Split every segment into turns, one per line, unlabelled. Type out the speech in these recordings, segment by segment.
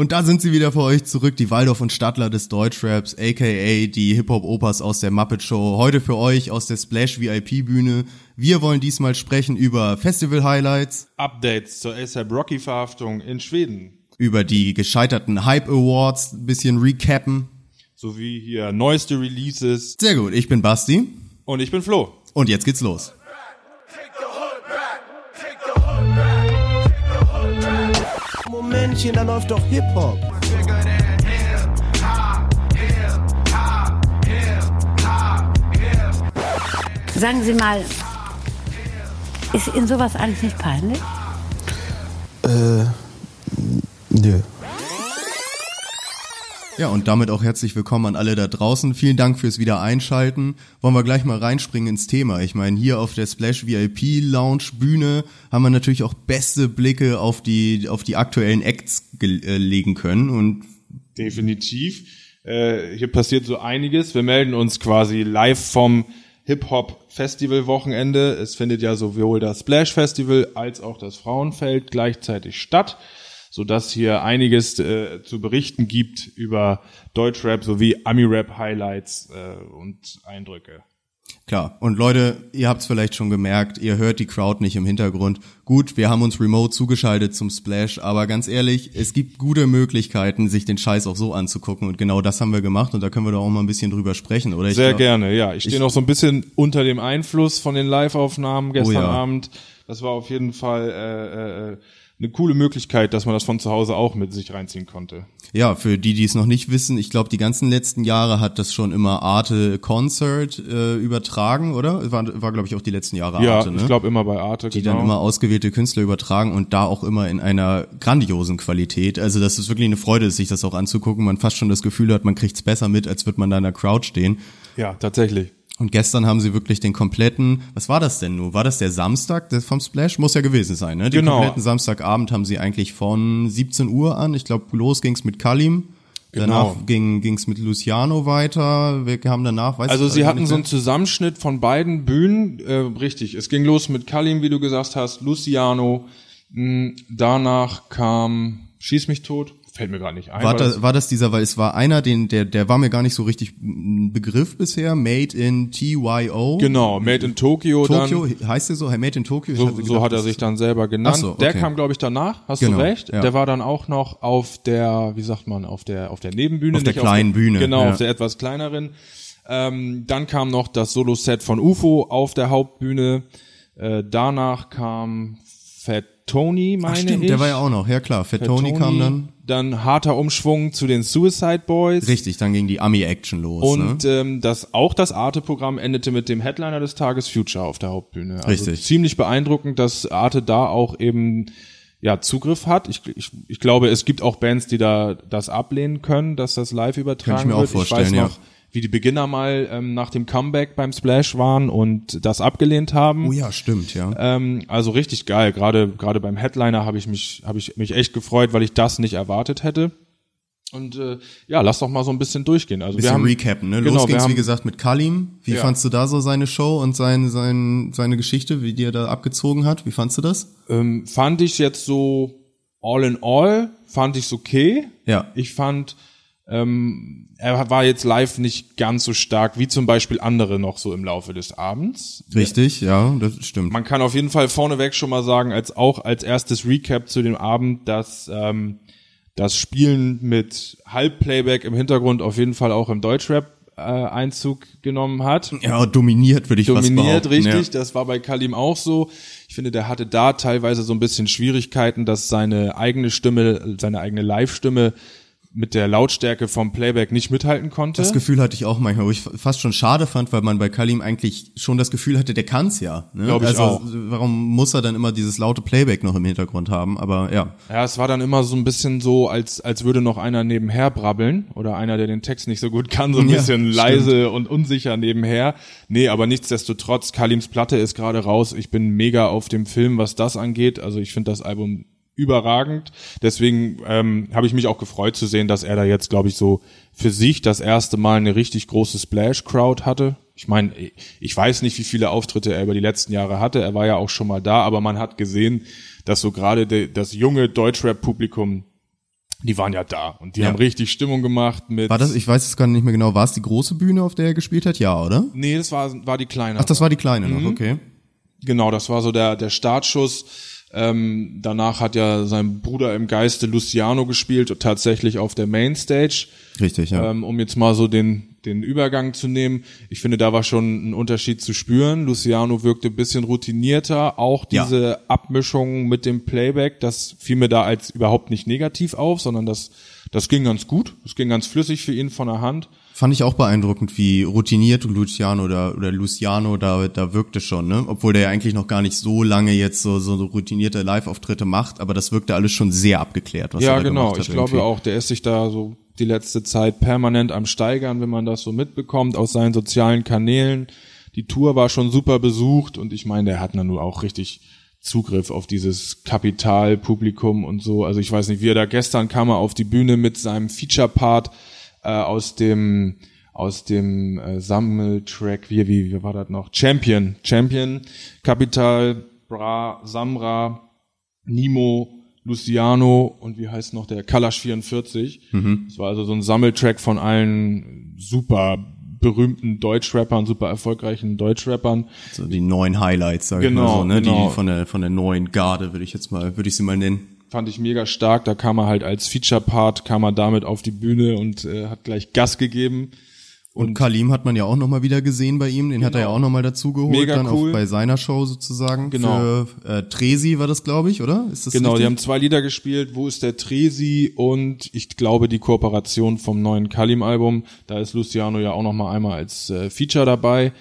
Und da sind sie wieder für euch zurück, die Waldorf und Stadtler des Deutschraps, aka die Hip-Hop-Opas aus der Muppet Show. Heute für euch aus der Splash VIP-Bühne. Wir wollen diesmal sprechen über Festival-Highlights,
Updates zur ASAP Rocky-Verhaftung in Schweden.
über die gescheiterten Hype Awards, ein bisschen recappen.
Sowie hier neueste Releases.
Sehr gut, ich bin Basti
Und ich bin Flo.
und jetzt geht's los.
Back.
Momentchen, da läuft doch Hip-Hop.
Sagen Sie mal, ist Ihnen sowas eigentlich nicht peinlich?
Nö.
Ja, und damit auch herzlich willkommen an alle da draußen. Vielen Dank fürs Wiedereinschalten. Wollen wir gleich mal reinspringen ins Thema. Ich meine, hier auf der Splash VIP Lounge Bühne haben wir natürlich auch beste Blicke auf die, auf die aktuellen Acts äh, legen können und
Definitiv. Äh, hier passiert so einiges. Wir melden uns quasi live vom Hip-Hop-Festival-Wochenende. Es findet ja sowohl das Splash Festival als auch das Frauenfeld gleichzeitig statt, sodass hier einiges äh, zu berichten gibt über Deutschrap sowie Ami-Rap-Highlights äh, und Eindrücke.
Klar. Und Leute, ihr habt es vielleicht schon gemerkt, ihr hört die Crowd nicht im Hintergrund. Gut, wir haben uns remote zugeschaltet zum Splash, aber ganz ehrlich, es gibt gute Möglichkeiten, sich den Scheiß auch so anzugucken. Und genau das haben wir gemacht und da können wir doch auch mal ein bisschen drüber sprechen, oder? Ich
Sehr
glaub-
gerne, ja. Ich stehe noch so ein bisschen unter dem Einfluss von den Live-Aufnahmen gestern
Oh ja.
Abend. Das war auf jeden Fall äh, äh, eine coole Möglichkeit, dass man das von zu Hause auch mit sich reinziehen konnte.
Ja, für die, die es noch nicht wissen, ich glaube, die ganzen letzten Jahre hat das schon immer Arte Concert äh, übertragen, oder? War, war glaube ich, auch die letzten Jahre
Ja,
Arte, ne?
ich glaube immer bei Arte.
die
genau.
dann immer ausgewählte Künstler übertragen und da auch immer in einer grandiosen Qualität. Also das ist wirklich eine Freude, sich das auch anzugucken. Man fast schon das Gefühl hat, man kriegt's besser mit, als wird man da in der Crowd stehen.
Ja, tatsächlich.
Und gestern haben sie wirklich den kompletten, was war das denn nur? War das der Samstag vom Splash? Muss ja gewesen sein, ne? Den
Genau.
kompletten Samstagabend haben sie eigentlich von 17 Uhr an, ich glaube, los ging's mit Kalim.
Genau.
Danach ging ging's mit Luciano weiter. Wir haben danach, weiß
Also sie
gar
hatten so einen. Zusammenschnitt von beiden Bühnen. Äh, richtig, es ging los mit Kalim, wie du gesagt hast, Luciano. Mh, danach kam Schieß mich tot. Fällt mir gerade nicht ein.
war,
das-
war das dieser, weil es war einer, den, der, der war mir gar nicht so richtig ein Begriff bisher, Made in TYO.
genau, Made in Tokyo,
Tokyo,
dann.
heißt der so? Made in Tokyo?
So,
hatte
so
gedacht,
hat er sich dann selber genannt.
So,
Der
okay.
kam, glaube ich, danach, hast
Genau,
du recht.
ja.
Der war dann auch noch auf der, wie sagt man, auf der, auf der Nebenbühne.
Auf der kleinen Bühne,
Genau,
ja.
auf der etwas kleineren. Ähm, dann kam noch das Solo-Set von UFO auf der Hauptbühne. Äh, danach kam Fat Tony, meine
Ach stimmt,
ich.
der war ja auch noch, ja klar. Fat Tony kam dann.
Dann harter Umschwung zu den Suicide Boys.
Richtig, dann ging die Ami-Action los.
Und
ne?
ähm, das auch das Arte-Programm endete mit dem Headliner des Tages Future auf der Hauptbühne. Also
Richtig.
ziemlich beeindruckend, dass Arte da auch eben ja Zugriff hat. Ich, ich, ich glaube, es gibt auch Bands, die da das ablehnen können, dass das live übertragen
Könnte ich mir auch
wird.
vorstellen,
ich weiß
ja.
Wie die Beginner mal ähm, nach dem Comeback beim Splash waren und das abgelehnt haben.
Oh ja, stimmt, ja.
Ähm, also richtig geil. Gerade gerade beim Headliner habe ich mich habe ich mich echt gefreut, weil ich das nicht erwartet hätte. Und äh, ja, lass doch mal so ein bisschen durchgehen. Also wir
Bisschen
haben
recappen, ne?
Genau,
Los
wir
ging's,
haben,
wie gesagt, mit Kalim. Wie
Ja.
fandst du da so seine Show und sein, sein, seine Geschichte, wie die er da abgezogen hat? Wie fandst du das?
ähm, fand ich jetzt so all in all fand ich's okay.
Ja.
Ich fand ähm, er war jetzt live nicht ganz so stark wie zum Beispiel andere noch so im Laufe des Abends.
Richtig, ja, das stimmt.
Man kann auf jeden Fall vorneweg schon mal sagen, als auch als erstes Recap zu dem Abend, dass ähm, das Spielen mit Halbplayback im Hintergrund auf jeden Fall auch im Deutschrap äh, Einzug genommen hat.
ja, dominiert, würde ich
Dominiert,
behaupten.
richtig.
Ja.
Das war bei Kalim auch so. Ich finde, der hatte da teilweise so ein bisschen Schwierigkeiten, dass seine eigene Stimme, seine eigene Live-Stimme mit der Lautstärke vom Playback nicht mithalten konnte.
Das Gefühl hatte ich auch manchmal, wo ich fast schon schade fand, weil man bei Kalim eigentlich schon das Gefühl hatte, der kann's ja. Ne?
Glaub ich
also
auch.
warum muss er dann immer dieses laute Playback noch im Hintergrund haben? Aber ja,
Ja, es war dann immer so ein bisschen so, als, als würde noch einer nebenher brabbeln oder einer, der den Text nicht so gut kann, so ein
Ja,
bisschen
stimmt.
leise und unsicher nebenher. Nee, aber nichtsdestotrotz, Kalims Platte ist gerade raus. Ich bin mega auf dem Film, was das angeht. Also ich finde das Album überragend. Deswegen ähm, habe ich mich auch gefreut zu sehen, dass er da jetzt, glaube ich, so für sich das erste Mal eine richtig große Splash-Crowd hatte. Ich meine, ich weiß nicht, wie viele Auftritte er über die letzten Jahre hatte. Er war ja auch schon mal da, aber man hat gesehen, dass so gerade de, das junge Deutschrap-Publikum Die waren ja da und die
Ja.
haben richtig Stimmung gemacht mit.
War das, ich weiß es gar nicht mehr genau, war es die große Bühne, auf der er gespielt hat? Ja, oder?
Nee, das war, war die kleine.
Ach, das war die kleine
Mhm.
noch, okay.
Genau, das war so der, der Startschuss. Ähm, danach hat ja sein Bruder im Geiste Luciano gespielt, tatsächlich auf der Mainstage.
Richtig, ja.
Ähm, um jetzt mal so den, den Übergang zu nehmen. Ich finde, da war schon ein Unterschied zu spüren. Luciano wirkte ein bisschen routinierter. Auch
Ja.
diese Abmischung mit dem Playback, das fiel mir da als überhaupt nicht negativ auf, sondern das, das ging ganz gut. Das ging ganz flüssig für ihn von der Hand.
Fand ich auch beeindruckend, wie routiniert Luciano oder, oder Luciano da, da wirkte schon, ne? Obwohl der ja eigentlich noch gar nicht so lange jetzt so, so routinierte Live-Auftritte macht, aber das wirkte alles schon sehr abgeklärt, was
Ja,
er da
genau.
gemacht hat.
Ich glaube auch, der ist sich da so die letzte Zeit permanent am Steigern, wenn man das so mitbekommt aus seinen sozialen Kanälen. Die Tour war schon super besucht und ich meine, der hat dann nur auch richtig Zugriff auf dieses Kapitalpublikum und so. Also ich weiß nicht, wie er da gestern kam er auf die Bühne mit seinem Feature-Part äh, aus dem aus dem äh, Sammeltrack, wie, wie, wie war das noch? Champion, Champion, Kapital, Bra, Samra, Nimo, Luciano und wie heißt noch der Kalash 44. Das war also so ein Sammeltrack von allen super berühmten Deutschrappern, super erfolgreichen Deutschrappern.
So die neuen Highlights, sag ich
Genau,
mal so, ne?
genau.
Die von der, von der neuen Garde, würde ich jetzt mal, würde ich sie mal nennen.
Fand ich mega stark. Da kam er halt als Feature-Part, kam er damit auf die Bühne und äh, hat gleich Gas gegeben.
Und, Kalim hat man ja auch nochmal wieder gesehen bei ihm, den hat er ja auch nochmal dazu geholt,
Genau. Mega
dann
cool.
auch bei seiner Show sozusagen.
Genau.
Für äh, Tresi war das, glaube ich, oder? Ist das
Genau, die
richtig?
haben zwei Lieder gespielt. Wo ist der Tresi? Und ich glaube, die Kooperation vom neuen Kalim-Album. Da ist Luciano ja auch noch mal einmal als äh, Feature dabei.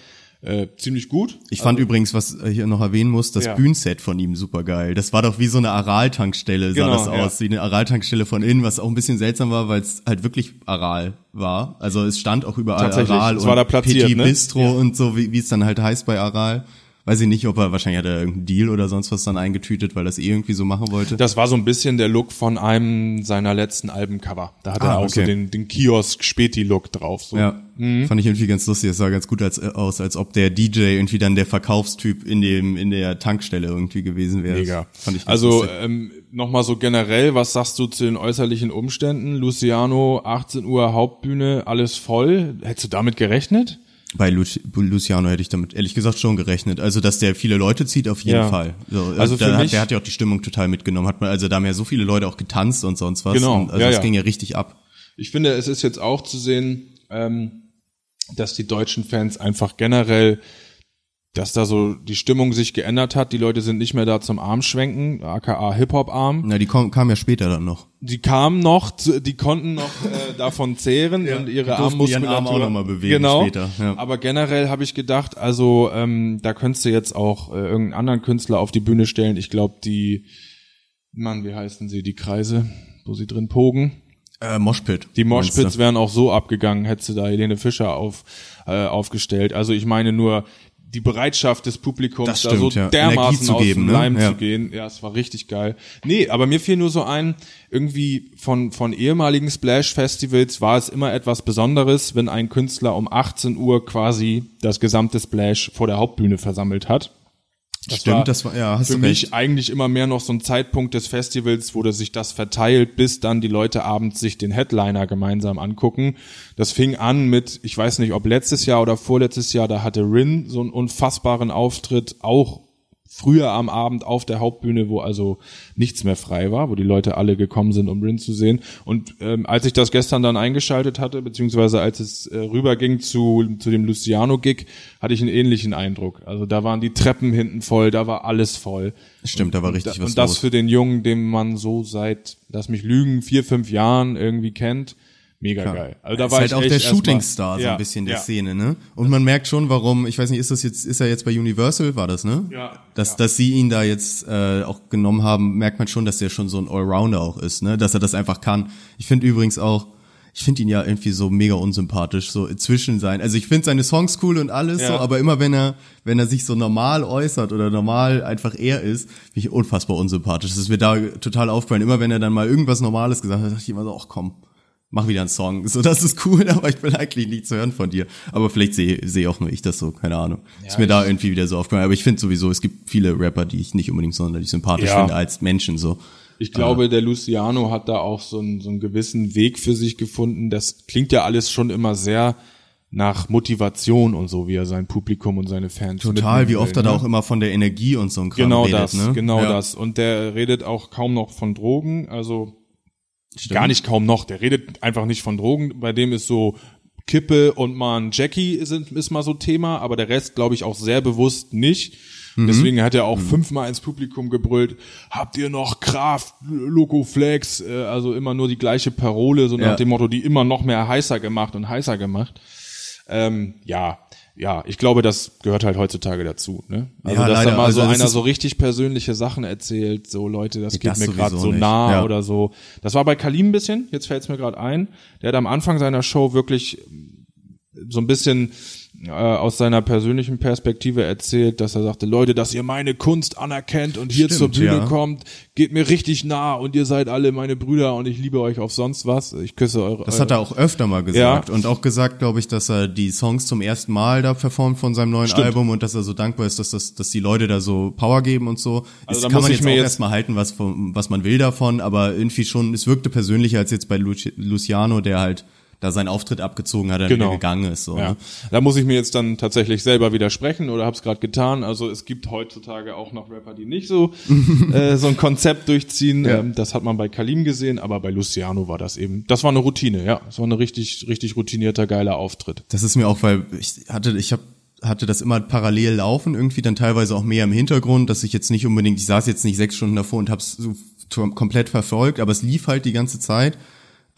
Äh, ziemlich gut.
Ich fand übrigens, was ich hier noch erwähnen muss, das
Ja.
Bühnenset von ihm super geil. Das war doch wie so eine Aral-Tankstelle, sah
Genau,
das
ja.
aus. Wie eine Aral-Tankstelle von innen, was auch ein bisschen seltsam war, weil es halt wirklich Aral war. Also es stand auch überall Aral und
war da platziert,
Petit
ne?
Bistro und so, wie wie es dann halt heißt bei Aral. Weiß ich nicht, ob er, wahrscheinlich hat er irgendeinen Deal oder sonst was dann eingetütet, weil er es eh irgendwie so machen wollte.
Das war so ein bisschen der Look von einem seiner letzten Albencover. Da hat
Ah,
er auch so
okay.
den, den Kiosk-Späti-Look drauf. So.
Ja,
Mhm.
fand ich irgendwie ganz lustig. Es sah ganz gut als, aus, als ob der DJ irgendwie dann der Verkaufstyp in dem in der Tankstelle irgendwie gewesen wäre.
Mega.
Fand ich
also
lustig.
ähm, nochmal so generell, was sagst du zu den äußerlichen Umständen? Luciano, 18 Uhr Hauptbühne, alles voll. Hättest du damit gerechnet?
Bei Lu Luciano hätte ich damit ehrlich gesagt schon gerechnet. Also, dass der viele Leute zieht, auf jeden
Ja.
Fall. So,
Also
also
für
da,
mich-
hat, der hat ja auch die Stimmung total mitgenommen. Hat man, also da haben ja so viele Leute auch getanzt und sonst was.
Genau,
Und, also
ja,
das
ja.
ging ja richtig ab.
Ich finde, es ist jetzt auch zu sehen, ähm, dass die deutschen Fans einfach generell, dass da so die Stimmung sich geändert hat. Die Leute sind nicht mehr da zum Armschwenken, aka Hip-Hop-Arm.
Na, die kam ja später dann noch.
Die kamen noch, zu- die konnten noch äh, davon zehren und ihre Armmuskulatur
Arm auch noch mal bewegen
genau.
später, ja.
Aber generell habe ich gedacht, also ähm, da könntest du jetzt auch äh, irgendeinen anderen Künstler auf die Bühne stellen. Ich glaube, die, Mann, wie heißen sie, die Kreise, wo sie drin pogen.
Äh, Moshpit.
Die Moshpits wären auch so abgegangen, hättest du da Helene Fischer auf, äh, aufgestellt. Also ich meine nur die Bereitschaft des Publikums,
Das
da so
stimmt, ja.
dermaßen
zu
aus
geben,
dem
ne?
Leim
Ja.
zu gehen. Ja, es war richtig geil. Nee, aber mir fiel nur so ein, irgendwie von, von ehemaligen Splash-Festivals war es immer etwas Besonderes, wenn ein Künstler um 18 Uhr quasi das gesamte Splash vor der Hauptbühne versammelt hat. Das
Stimmt,
war
das war, ja, hast
für mich
recht.
eigentlich immer mehr noch so ein Zeitpunkt des Festivals, wo das sich das verteilt, bis dann die Leute abends sich den Headliner gemeinsam angucken. Das fing an mit, ich weiß nicht, ob letztes Jahr oder vorletztes Jahr, da hatte Rin so einen unfassbaren Auftritt, auch früher am Abend auf der Hauptbühne, wo also nichts mehr frei war, wo die Leute alle gekommen sind, um Rin zu sehen. Und ähm, als ich das gestern dann eingeschaltet hatte, beziehungsweise als es äh, rüberging zu, zu dem Luciano-Gig, hatte ich einen ähnlichen Eindruck. Also da waren die Treppen hinten voll, da war alles voll.
Stimmt, da war richtig
Da-
was
und das
los.
für den Jungen, den man so seit, lass mich lügen, vier, fünf Jahren irgendwie kennt, mega geil. Also da
ist
war
halt
ich
auch
echt
der Shootingstar so
Ja,
ein bisschen der
ja.
Szene, ne? Und man merkt schon, warum, ich weiß nicht, ist das jetzt, ist er jetzt bei Universal, war das, ne?
Ja,
Dass,
ja.
dass sie ihn da jetzt äh, auch genommen haben, merkt man schon, dass der schon so ein Allrounder auch ist, ne? Dass er das einfach kann. Ich finde übrigens auch, ich finde ihn ja irgendwie so mega unsympathisch, so zwischen sein. Also ich finde seine Songs cool und alles
Ja.
so, aber immer wenn er, wenn er sich so normal äußert oder normal einfach er ist, bin ich unfassbar unsympathisch. Das ist mir da total aufgefallen. Immer wenn er dann mal irgendwas Normales gesagt hat, dachte ich immer so, ach komm, mach wieder einen Song. So, das ist cool, aber ich will eigentlich nichts hören von dir. Aber vielleicht sehe sehe auch nur ich das so, keine Ahnung. ist mir da irgendwie wieder so aufgefallen. Aber ich finde sowieso, es gibt viele Rapper, die ich nicht unbedingt sonderlich sympathisch
Ja.
finde als Menschen so.
Ich glaube, der Luciano hat da auch so einen, so einen gewissen Weg für sich gefunden. Das klingt ja alles schon immer sehr nach Motivation und so, wie er sein Publikum und seine Fans
Total, wie oft
will,
er da
ne?
auch immer von der Energie und so ein Kram
Genau
redet,
das,
ne?
genau
ja.
das. Und der redet auch kaum noch von Drogen, also gar nicht kaum noch. Der redet einfach nicht von Drogen. Bei dem ist so Kippe und mal ein Jackie sind, ist mal so Thema, aber der Rest glaube ich auch sehr bewusst nicht.
Mhm.
Deswegen hat er auch fünfmal ins Publikum gebrüllt, habt ihr noch Kraft, Loco Flex, äh, also immer nur die gleiche Parole, so nach
Ja.
dem Motto, die immer noch mehr heißer gemacht und heißer gemacht. Ähm, ja, ja, ich glaube, das gehört halt heutzutage dazu. Ne? Also,
Ja,
dass
leider.
da mal
Also
so einer so richtig persönliche Sachen erzählt, so Leute, das geht
das
mir gerade so
nicht.
nah
Ja.
oder so. Das war bei Kalim ein bisschen, jetzt fällt es mir gerade ein. Der hat am Anfang seiner Show wirklich so ein bisschen äh, aus seiner persönlichen Perspektive erzählt, dass er sagte, Leute, dass ihr meine Kunst anerkennt und hier
Stimmt,
zur Bühne
ja.
kommt, geht mir richtig nah und ihr seid alle meine Brüder und ich liebe euch auf sonst was. Ich küsse eure.
Das hat er auch öfter mal gesagt
Ja.
und auch gesagt, glaube ich, dass er die Songs zum ersten Mal da performt von seinem neuen
Stimmt.
Album und dass er so dankbar ist, dass das, dass die Leute da so Power geben und so.
Also
das
da
kann man jetzt auch
jetzt-
erstmal halten, was von, was man will davon, aber irgendwie schon, es wirkte persönlicher als jetzt bei Luci- Luciano, der halt da seinen Auftritt abgezogen hat, und
Genau.
gegangen ist. So,
Ja,
ne?
da muss ich mir jetzt dann tatsächlich selber widersprechen oder habe es gerade getan. Also es gibt heutzutage auch noch Rapper, die nicht so äh, so ein Konzept durchziehen.
Ja.
Ähm, das hat man bei Kalim gesehen, aber bei Luciano war das eben. Das war eine Routine, ja. Das war eine richtig richtig routinierter geiler Auftritt.
Das ist mir auch, weil ich hatte, ich habe hatte das immer parallel laufen, irgendwie dann teilweise auch mehr im Hintergrund, dass ich jetzt nicht unbedingt, ich saß jetzt nicht sechs Stunden davor und habe es so komplett verfolgt, aber es lief halt die ganze Zeit.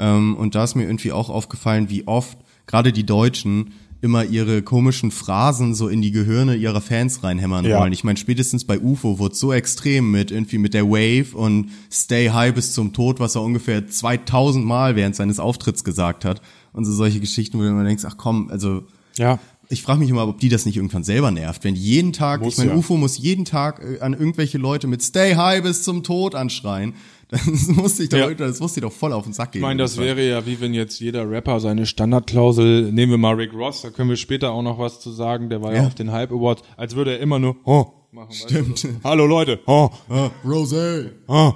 Ähm, und da ist mir irgendwie auch aufgefallen, wie oft gerade die Deutschen immer ihre komischen Phrasen so in die Gehirne ihrer Fans reinhämmern
Ja.
wollen. Ich meine, spätestens bei UFO wurde so extrem mit irgendwie mit der Wave und Stay High bis zum Tod, was er ungefähr 2000 Mal während seines Auftritts gesagt hat. Und so solche Geschichten, wo du immer denkst, ach komm, also
Ja.
ich frage mich immer, ob die das nicht irgendwann selber nervt. Wenn jeden Tag,
Muss
ich meine,
ja.
UFO muss jeden Tag äh, an irgendwelche Leute mit Stay High bis zum Tod anschreien. Das muss ich doch,
Ja.
das muss dir doch voll auf den Sack gehen.
Ich meine, das wäre ja wie wenn jetzt jeder Rapper seine Standardklausel, nehmen wir mal Rick Ross, da können wir später auch noch was zu sagen, der war ja,
Ja.
auf den Hype Awards, als würde er immer nur oh machen.
Stimmt.
Weißt du? Hallo Leute, oh,
Ah, Rosé.
Ah.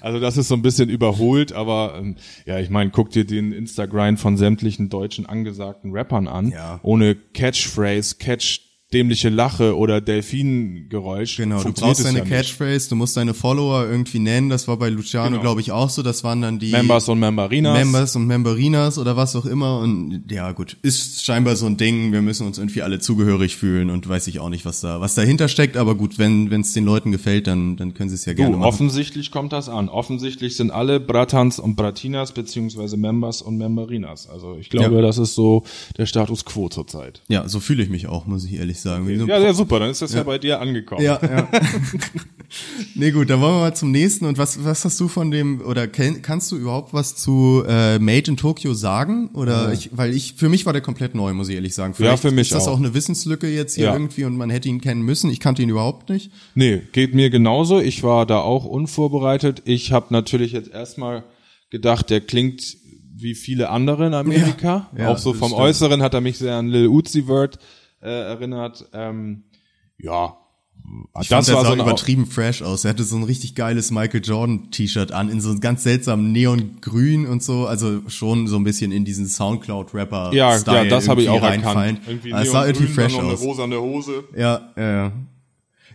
Also das ist so ein bisschen überholt, aber ähm, ja, ich meine, guck dir den Instagram von sämtlichen deutschen angesagten Rappern an,
Ja.
ohne Catchphrase, Catch dämliche Lache oder Delfingeräusch.
Genau, du brauchst deine
ja nicht.
Catchphrase, du musst deine Follower irgendwie nennen. Das war bei Luciano,
Genau.
glaube ich, auch so. Das waren dann die
Members und Memberinas.
Members und Memberinas oder was auch immer. Und ja, gut, ist scheinbar so ein Ding. Wir müssen uns irgendwie alle zugehörig fühlen und weiß ich auch nicht, was da, was dahinter steckt. Aber gut, wenn es den Leuten gefällt, dann, dann können sie es ja gerne
Du,
machen.
offensichtlich kommt das an. Offensichtlich sind alle Bratans und Bratinas beziehungsweise Members und Memberinas. Also ich glaube,
Ja.
das ist so der Status quo zurzeit.
Ja, so fühle ich mich auch, muss ich ehrlich sagen. Wie so
Ja, ja, super, dann ist das ja, bei dir angekommen.
Ja, ja. nee, gut, dann wollen wir mal zum nächsten. Und was, was hast du von dem, oder kenn, kannst du überhaupt was zu äh, Made in Tokyo sagen? Oder ich, weil ich, für mich war der komplett neu, muss ich ehrlich sagen. Vielleicht
für mich
ist das
auch.
auch eine Wissenslücke jetzt hier
Ja.
irgendwie und man hätte ihn kennen müssen. Ich kannte ihn überhaupt nicht.
Nee, geht mir genauso. Ich war da auch unvorbereitet. Ich habe natürlich jetzt erstmal gedacht, der klingt wie viele andere in Amerika.
Ja, ja,
auch so vom
stimmt.
Äußeren hat er mich sehr an Lil Uzi Vert äh, erinnert. Ähm, ja,
Ich
das
fand, der
war
sah
so
übertrieben fresh aus. Er hatte so ein richtig geiles Michael Jordan T-Shirt an, in so einem ganz seltsamen Neongrün und so. Also schon so ein bisschen in diesen Soundcloud-Rapper
ja,
Style
ja, das habe ich auch
reinfallen.
erkannt. Irgendwie
Aber es sah irgendwie fresh
dann noch
aus.
eine rosane Hose.
Ja, ja, ja.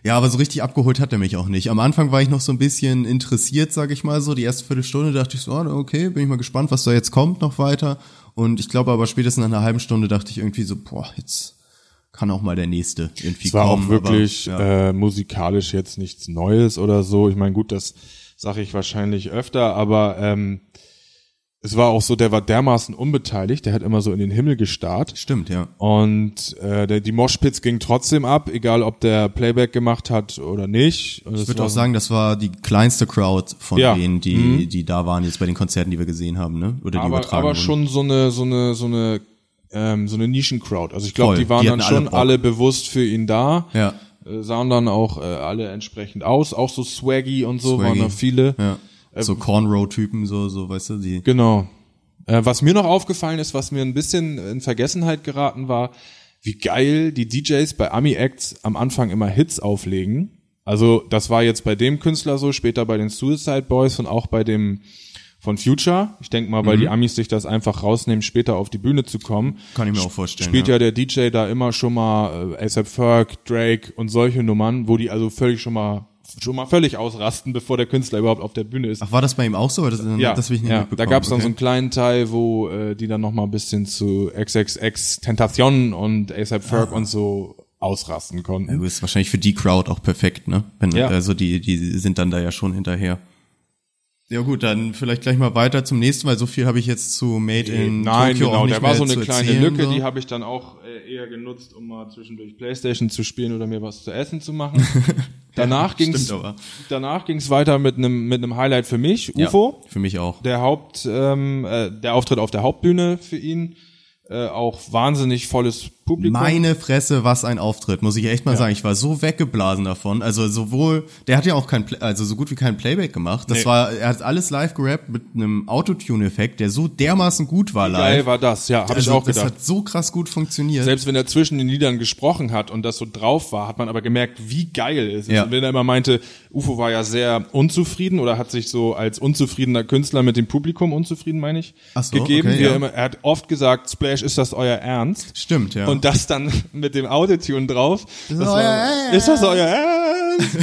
Ja, aber so richtig abgeholt hat er mich auch nicht. Am Anfang war ich noch so ein bisschen interessiert, sag ich mal so. Die erste Viertelstunde dachte ich so, ah, okay, bin ich mal gespannt, was da jetzt kommt noch weiter. Und ich glaube aber spätestens nach einer halben Stunde dachte ich irgendwie so, boah, jetzt kann auch mal der nächste irgendwie
Es war
kommen.
auch wirklich
aber, ja.
äh, musikalisch jetzt nichts Neues oder so. Ich meine, gut, das sage ich wahrscheinlich öfter, aber ähm, es war auch so, der war dermaßen unbeteiligt, der hat immer so in den Himmel gestarrt.
Stimmt, ja.
Und äh, der, die Moshpits ging trotzdem ab, egal ob der Playback gemacht hat oder nicht. Und
Ich würde auch sagen, das war die kleinste Crowd von
Ja.
denen, die,
Mhm.
die da waren jetzt bei den Konzerten, die wir gesehen haben, ne? Oder die
aber,
übertragen
aber
wurden.
schon so eine so eine so eine ähm, so eine Nischencrowd. Also ich glaube, die waren
Die
dann
alle
schon
Bock.
alle bewusst für ihn da.
Ja.
Äh, sahen dann auch äh, alle entsprechend aus, auch so swaggy und so waren
Swaggy.
da viele.
Ja. So Cornrow-Typen, so, so, weißt du, die.
Genau. Äh, was mir noch aufgefallen ist, was mir ein bisschen in Vergessenheit geraten war, wie geil die DJs bei Ami Acts am Anfang immer Hits auflegen. Also das war jetzt bei dem Künstler so, später bei den Suicide Boys und auch bei dem von Future. Ich denke mal,
Mhm.
weil die Amis sich das einfach rausnehmen, später auf die Bühne zu kommen.
Kann ich mir auch vorstellen,
Spielt
ja.
ja, der DJ da immer schon mal äh, ASAP Ferg, Drake und solche Nummern, wo die also völlig schon mal schon mal völlig ausrasten, bevor der Künstler überhaupt auf der Bühne ist.
Ach, war das bei ihm auch so? Das,
ja,
das will ich nicht
ja. da gab es dann
okay.
so einen kleinen Teil, wo äh, die dann noch mal ein bisschen zu XXX Tentation und ASAP Ferg und so ausrasten konnten.
Ja, gut, ist wahrscheinlich für die Crowd auch perfekt, ne? Wenn,
Ja.
Also die, die sind dann da ja schon hinterher. Ja gut, dann vielleicht gleich mal weiter zum nächsten, weil so viel habe ich jetzt zu Made in
Nein,
Tokyo
genau,
auch nicht
da war so eine kleine
erzählen,
Lücke,
so.
die habe ich dann auch äh, eher genutzt, um mal zwischendurch Playstation zu spielen oder mir was zu essen zu machen. danach ging's
stimmt aber.
danach ging's weiter mit einem mit einem Highlight für mich,
Ja,
UFO.
Für mich auch.
Der Haupt ähm, äh, der Auftritt auf der Hauptbühne für ihn äh, auch wahnsinnig volles Publikum.
Meine Fresse, was ein Auftritt, muss ich echt mal sagen. Ich war so weggeblasen davon. Also sowohl, der hat ja auch kein, Play- also so gut wie kein Playback gemacht. Das
Nee.
war, er hat alles live gerappt mit einem Autotune-Effekt, der so dermaßen gut war live.
Geil war das, ja, habe
also,
ich auch
Das
gedacht.
hat so krass gut funktioniert.
Selbst wenn er zwischen den Liedern gesprochen hat und das so drauf war, hat man aber gemerkt, wie geil es ist.
Ja.
Und wenn er immer meinte, Ufo war ja sehr unzufrieden oder hat sich so als unzufriedener Künstler mit dem Publikum unzufrieden, meine ich,
so,
gegeben.
okay,
er,
ja.
immer, er hat oft gesagt, Splash, ist das euer Ernst?
Stimmt, ja.
Und das dann mit dem Autotune drauf. Das
euer
war, ist das euer Ernst?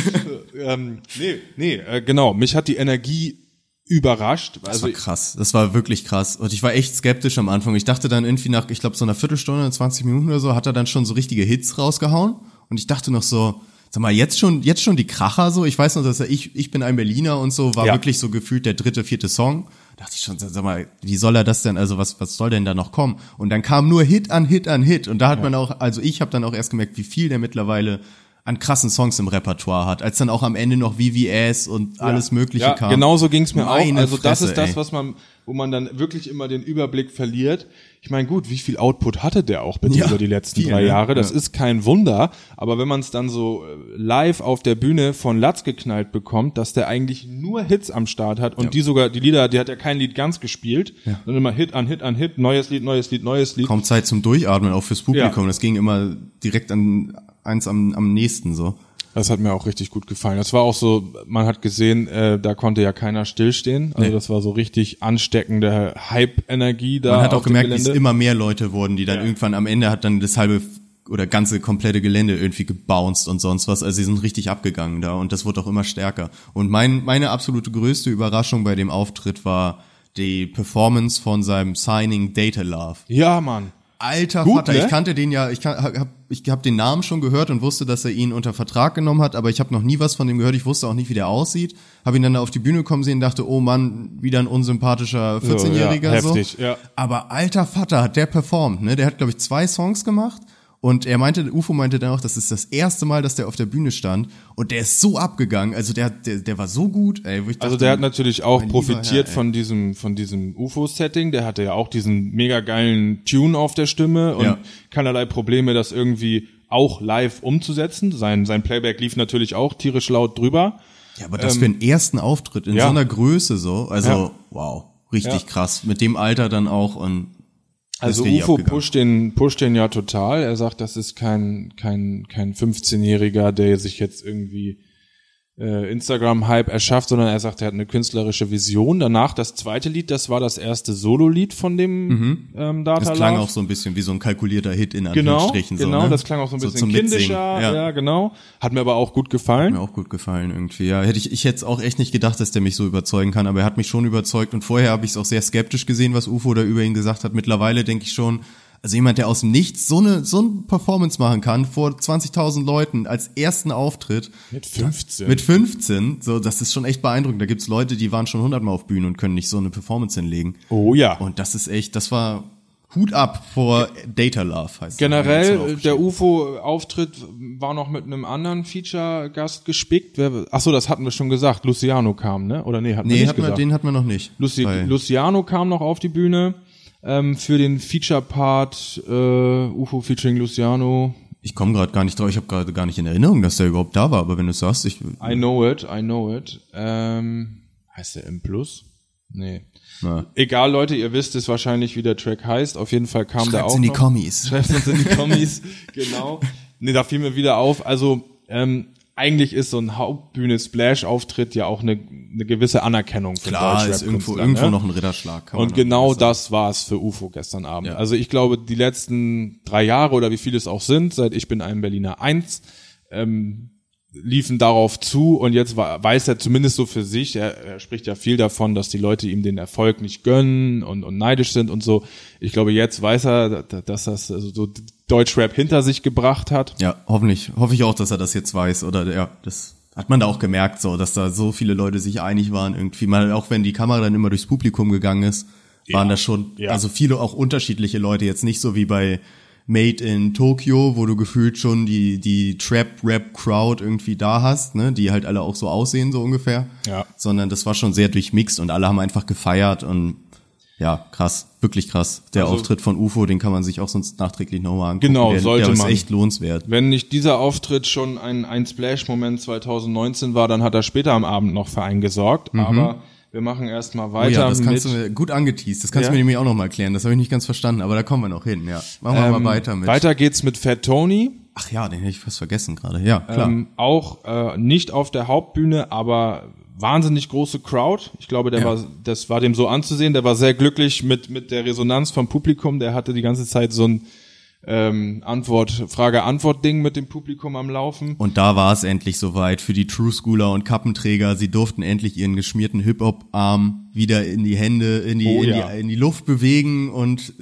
ähm, nee, nee, äh, genau. Mich hat die Energie überrascht.
Das
Also
war krass. Das war wirklich krass. Und ich war echt skeptisch am Anfang. Ich dachte dann irgendwie nach, ich glaube, so einer Viertelstunde, 20 Minuten oder so, hat er dann schon so richtige Hits rausgehauen. Und ich dachte noch so, sag mal, jetzt schon, jetzt schon die Kracher so. Ich weiß noch, dass er ich, ich bin ein Berliner und so, war
Ja.
wirklich so gefühlt der dritte, vierte Song. Da dachte ich schon, sag mal, wie soll er das denn, also was, was soll denn da noch kommen? Und dann kam nur Hit an Hit an Hit. Und da hat man auch, also ich habe dann auch erst gemerkt, wie viel der mittlerweile an krassen Songs im Repertoire hat, als dann auch am Ende noch VVS und alles Mögliche
ja,
kam.
Genau so ging's mir auch.
Meine
Also das
Fresse,
ist das, was man, wo man dann wirklich immer den Überblick verliert. Ich meine, gut, wie viel Output hatte der auch bitte
Ja,
über die letzten
viel,
drei
ne?
Jahre? Das
Ja.
ist kein Wunder. Aber wenn man es dann so äh, live auf der Bühne von Latz geknallt bekommt, dass der eigentlich nur Hits am Start hat und die sogar, die Lieder, die hat ja kein Lied ganz gespielt, sondern immer Hit an Hit an Hit, neues Lied, neues Lied, neues Lied.
kaum Zeit zum Durchatmen, auch fürs Publikum.
Ja.
Das ging immer direkt an eins am, am nächsten so.
Das hat mir auch richtig gut gefallen. Das war auch so, man hat gesehen, äh, da konnte ja keiner stillstehen. Also
Nee.
das war so richtig ansteckende Hype-Energie da.
Man hat auch gemerkt,
Gelände.
immer mehr Leute wurden, die dann
Ja.
irgendwann am Ende hat dann das halbe oder ganze komplette Gelände irgendwie gebounced und sonst was. Also sie sind richtig abgegangen da und das wurde auch immer stärker. Und mein, meine absolute größte Überraschung bei dem Auftritt war die Performance von seinem Signing Data Love.
Ja, Mann.
Alter
Gut,
Vater,
ne?
ich kannte den ja, ich kan- hab, ich hab den Namen schon gehört und wusste, dass er ihn unter Vertrag genommen hat, aber ich habe noch nie was von dem gehört, ich wusste auch nicht, wie der aussieht. Habe ihn dann da auf die Bühne kommen sehen, dachte, oh Mann, wieder ein unsympathischer 14-Jähriger.
ja,
So,
ja.
Aber alter Vater hat der performt, ne? Der hat, glaube ich, zwei Songs gemacht. Und er meinte, Ufo meinte dann auch, das ist das erste Mal, dass der auf der Bühne stand. Und der ist so abgegangen. Also der, der, der war so gut. Ey,
Also
dachte,
der hat natürlich auch profitiert
Herr,
von diesem von diesem UFO-Setting. Der hatte ja auch diesen mega geilen Tune auf der Stimme und
Ja.
keinerlei Probleme, das irgendwie auch live umzusetzen. Sein sein Playback lief natürlich auch tierisch laut drüber.
Ja, aber das für einen ersten Auftritt in
ähm, ja.
so einer Größe so, also
Ja.
wow, richtig krass. Mit dem Alter dann auch und
Also
richtig
UFO pusht den, pusht den ja total. Er sagt, das ist kein, kein, kein 15-Jähriger, der sich jetzt irgendwie äh, Instagram-Hype erschafft, sondern er sagt, er hat eine künstlerische Vision. Danach das zweite Lied, das war das erste Solo-Lied von dem ähm, Data
Das Mhm. klang auch so ein bisschen wie so ein kalkulierter Hit in
Genau,
Anführungsstrichen.
genau,
so, ne?
das klang auch so ein bisschen
zum
kindischer, ja.
Ja.
genau. Hat mir aber auch gut gefallen.
Mir auch gut gefallen irgendwie. Ja, hätte ich, ich hätte auch echt nicht gedacht, dass der mich so überzeugen kann, aber er hat mich schon überzeugt und vorher habe ich es auch sehr skeptisch gesehen, was UFO da über ihn gesagt hat. Mittlerweile denke ich schon, also jemand, der aus dem Nichts so eine so eine Performance machen kann vor 20.000 Leuten als ersten Auftritt
Mit 15.
mit 15, so das ist schon echt beeindruckend. Da gibt's Leute, die waren schon hundertmal auf Bühnen und können nicht so eine Performance hinlegen.
oh ja.
Und das ist echt, das war Hut ab vor Data Love heißt.
Generell, der. UFO-Auftritt war noch mit einem anderen Feature-Gast gespickt. Wer, ach so, das hatten wir schon gesagt. Luciano kam, ne? Oder nee, hatten wir
Nee,
nicht
hat man,
gesagt.
den hat man noch nicht.
Luci Luciano kam noch auf die Bühne ähm, für den Feature-Part äh, UFO featuring Luciano.
Ich komme gerade gar nicht drauf. Ich habe gerade gar nicht in Erinnerung, dass der überhaupt da war. Aber wenn du sagst, ich
I know it, I know it. Ähm, heißt der M Plus? Nee.
na,
Egal, Leute, ihr wisst es wahrscheinlich, wie der Track heißt. Auf jeden Fall kam der
schreibt's
auch
in die
noch.
Kommis.
Schreibt uns in die Kommis, genau. Nee, da fiel mir wieder auf. Also, ähm, eigentlich ist so ein Hauptbühne-Splash-Auftritt ja auch eine, eine gewisse Anerkennung für
Klar, ist irgendwo,
Deutschrap-Künstler,
irgendwo
ne?
noch ein Ritterschlag.
Und genau das war es für UFO gestern Abend.
Ja.
Also ich glaube, die letzten drei Jahre oder wie viele es auch sind, seit ich bin ein Berliner Eins, ähm, liefen darauf zu und jetzt weiß er zumindest so für sich, er, er spricht ja viel davon, dass die Leute ihm den Erfolg nicht gönnen und, und neidisch sind und so. Ich glaube, jetzt weiß er, da- dass das also so Deutschrap hinter sich gebracht hat.
Ja, hoffentlich, hoffe ich auch, dass er das jetzt weiß. Oder ja, das hat man da auch gemerkt, so, dass da so viele Leute sich einig waren irgendwie. Mal, auch wenn die Kamera dann immer durchs Publikum gegangen ist, waren da schon,
ja.
also viele auch unterschiedliche Leute, jetzt nicht so wie bei Made in Tokyo, wo du gefühlt schon die, die Trap-Rap-Crowd irgendwie da hast, ne, die halt alle auch so aussehen, so ungefähr.
Ja.
Sondern das war schon sehr durchmixt und alle haben einfach gefeiert und ja, krass, wirklich krass. Der
Also-
Auftritt von UFO, den kann man sich auch sonst nachträglich nochmal angucken.
Genau,
der,
sollte
der ist
man.
echt lohnenswert.
Wenn nicht dieser Auftritt schon ein, ein Splash-Moment 2019 war, dann hat er später am Abend noch für einen gesorgt. Aber wir machen erstmal
Oh
weiter
ja, das kannst
mit
du mir gut angeteased. Das kannst
Ja.
du mir nämlich auch noch mal erklären. Das habe ich nicht ganz verstanden, aber da kommen wir noch hin. Ja, machen wir
ähm,
mal weiter mit.
Weiter geht's mit Fat Tony.
Ach ja, den hätte ich fast vergessen gerade. Ja, klar.
Ähm, auch äh, nicht auf der Hauptbühne, aber wahnsinnig große Crowd. Ich glaube, der
Ja.
war, das war dem so anzusehen. Der war sehr glücklich mit mit der Resonanz vom Publikum. Der hatte die ganze Zeit so ein ähm, Antwort, Frage-Antwort-Ding mit dem Publikum am Laufen.
und da war es endlich soweit für die True Schooler und Kappenträger. Sie durften endlich ihren geschmierten Hip-Hop-Arm wieder in die Hände, in die,
Oh
in,
ja.
die in die Luft bewegen und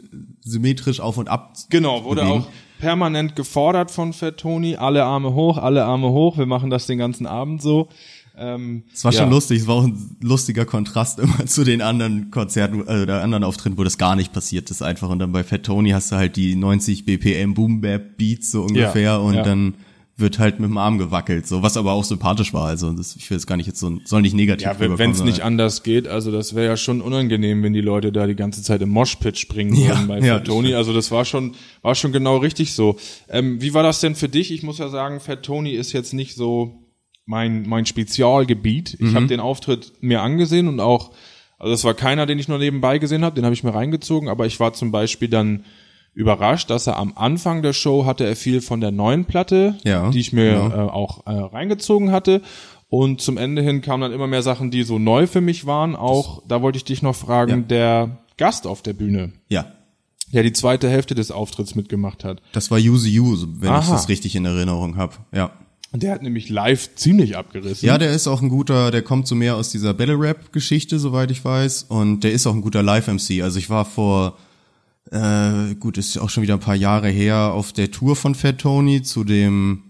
symmetrisch auf und ab.
Genau, wurde
bewegen.
auch permanent gefordert von Fat Tony. Alle Arme hoch, alle Arme hoch. Wir machen das den ganzen Abend so. Ähm,
Es war
ja.
schon lustig, es war auch ein lustiger Kontrast immer zu den anderen Konzerten, äh, oder anderen Auftritten, wo das gar nicht passiert ist einfach. Und dann bei Fat Tony hast du halt die 90 BPM Boom Bap Beats so ungefähr
Ja,
und
ja.
dann wird halt mit dem Arm gewackelt, so was aber auch sympathisch war. Also das, ich will es gar nicht jetzt so, soll nicht negativ
Ja, wenn es nicht anders geht, also das wäre ja schon unangenehm, wenn die Leute da die ganze Zeit im Moshpit springen
Ja,
würden bei
ja,
Fat Tony. Also das war schon, war schon genau richtig so. Ähm, wie war das denn für dich? Ich muss ja sagen, Fat Tony ist jetzt nicht so mein, mein Spezialgebiet. Ich
Mhm.
habe den Auftritt mir angesehen und auch, also das war keiner, den ich nur nebenbei gesehen habe, den habe ich mir reingezogen, aber ich war zum Beispiel dann überrascht, dass er am Anfang der Show hatte er viel von der neuen Platte,
Ja,
die ich mir
genau.
äh, auch äh, reingezogen hatte. Und zum Ende hin kamen dann immer mehr Sachen, die so neu für mich waren. Auch, da wollte ich dich noch fragen,
Ja.
der Gast auf der Bühne,
Ja,
der die zweite Hälfte des Auftritts mitgemacht hat.
das war Use You, so, wenn ich
Aha.
das richtig in Erinnerung habe. Ja.
Und der hat nämlich live ziemlich abgerissen.
Ja, der ist auch ein guter, der kommt so mehr aus dieser Battle Rap Geschichte, soweit ich weiß, und der ist auch ein guter Live MC. Also ich war vor äh, gut, ist auch schon wieder ein paar Jahre her auf der Tour von Fat Tony zu dem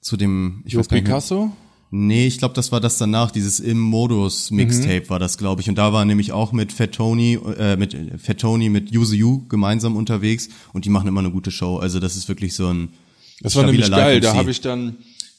zu dem ich
Jo
weiß gar nicht
Picasso?
Nee, ich glaube, das war das danach, dieses Im Modus Mixtape war das, glaube ich. Und da war nämlich auch mit Fat Tony, äh, mit äh, Fat Tony, mit You gemeinsam unterwegs und die machen immer eine gute Show. Also das ist wirklich so ein
Das war nämlich geil. Da habe ich dann,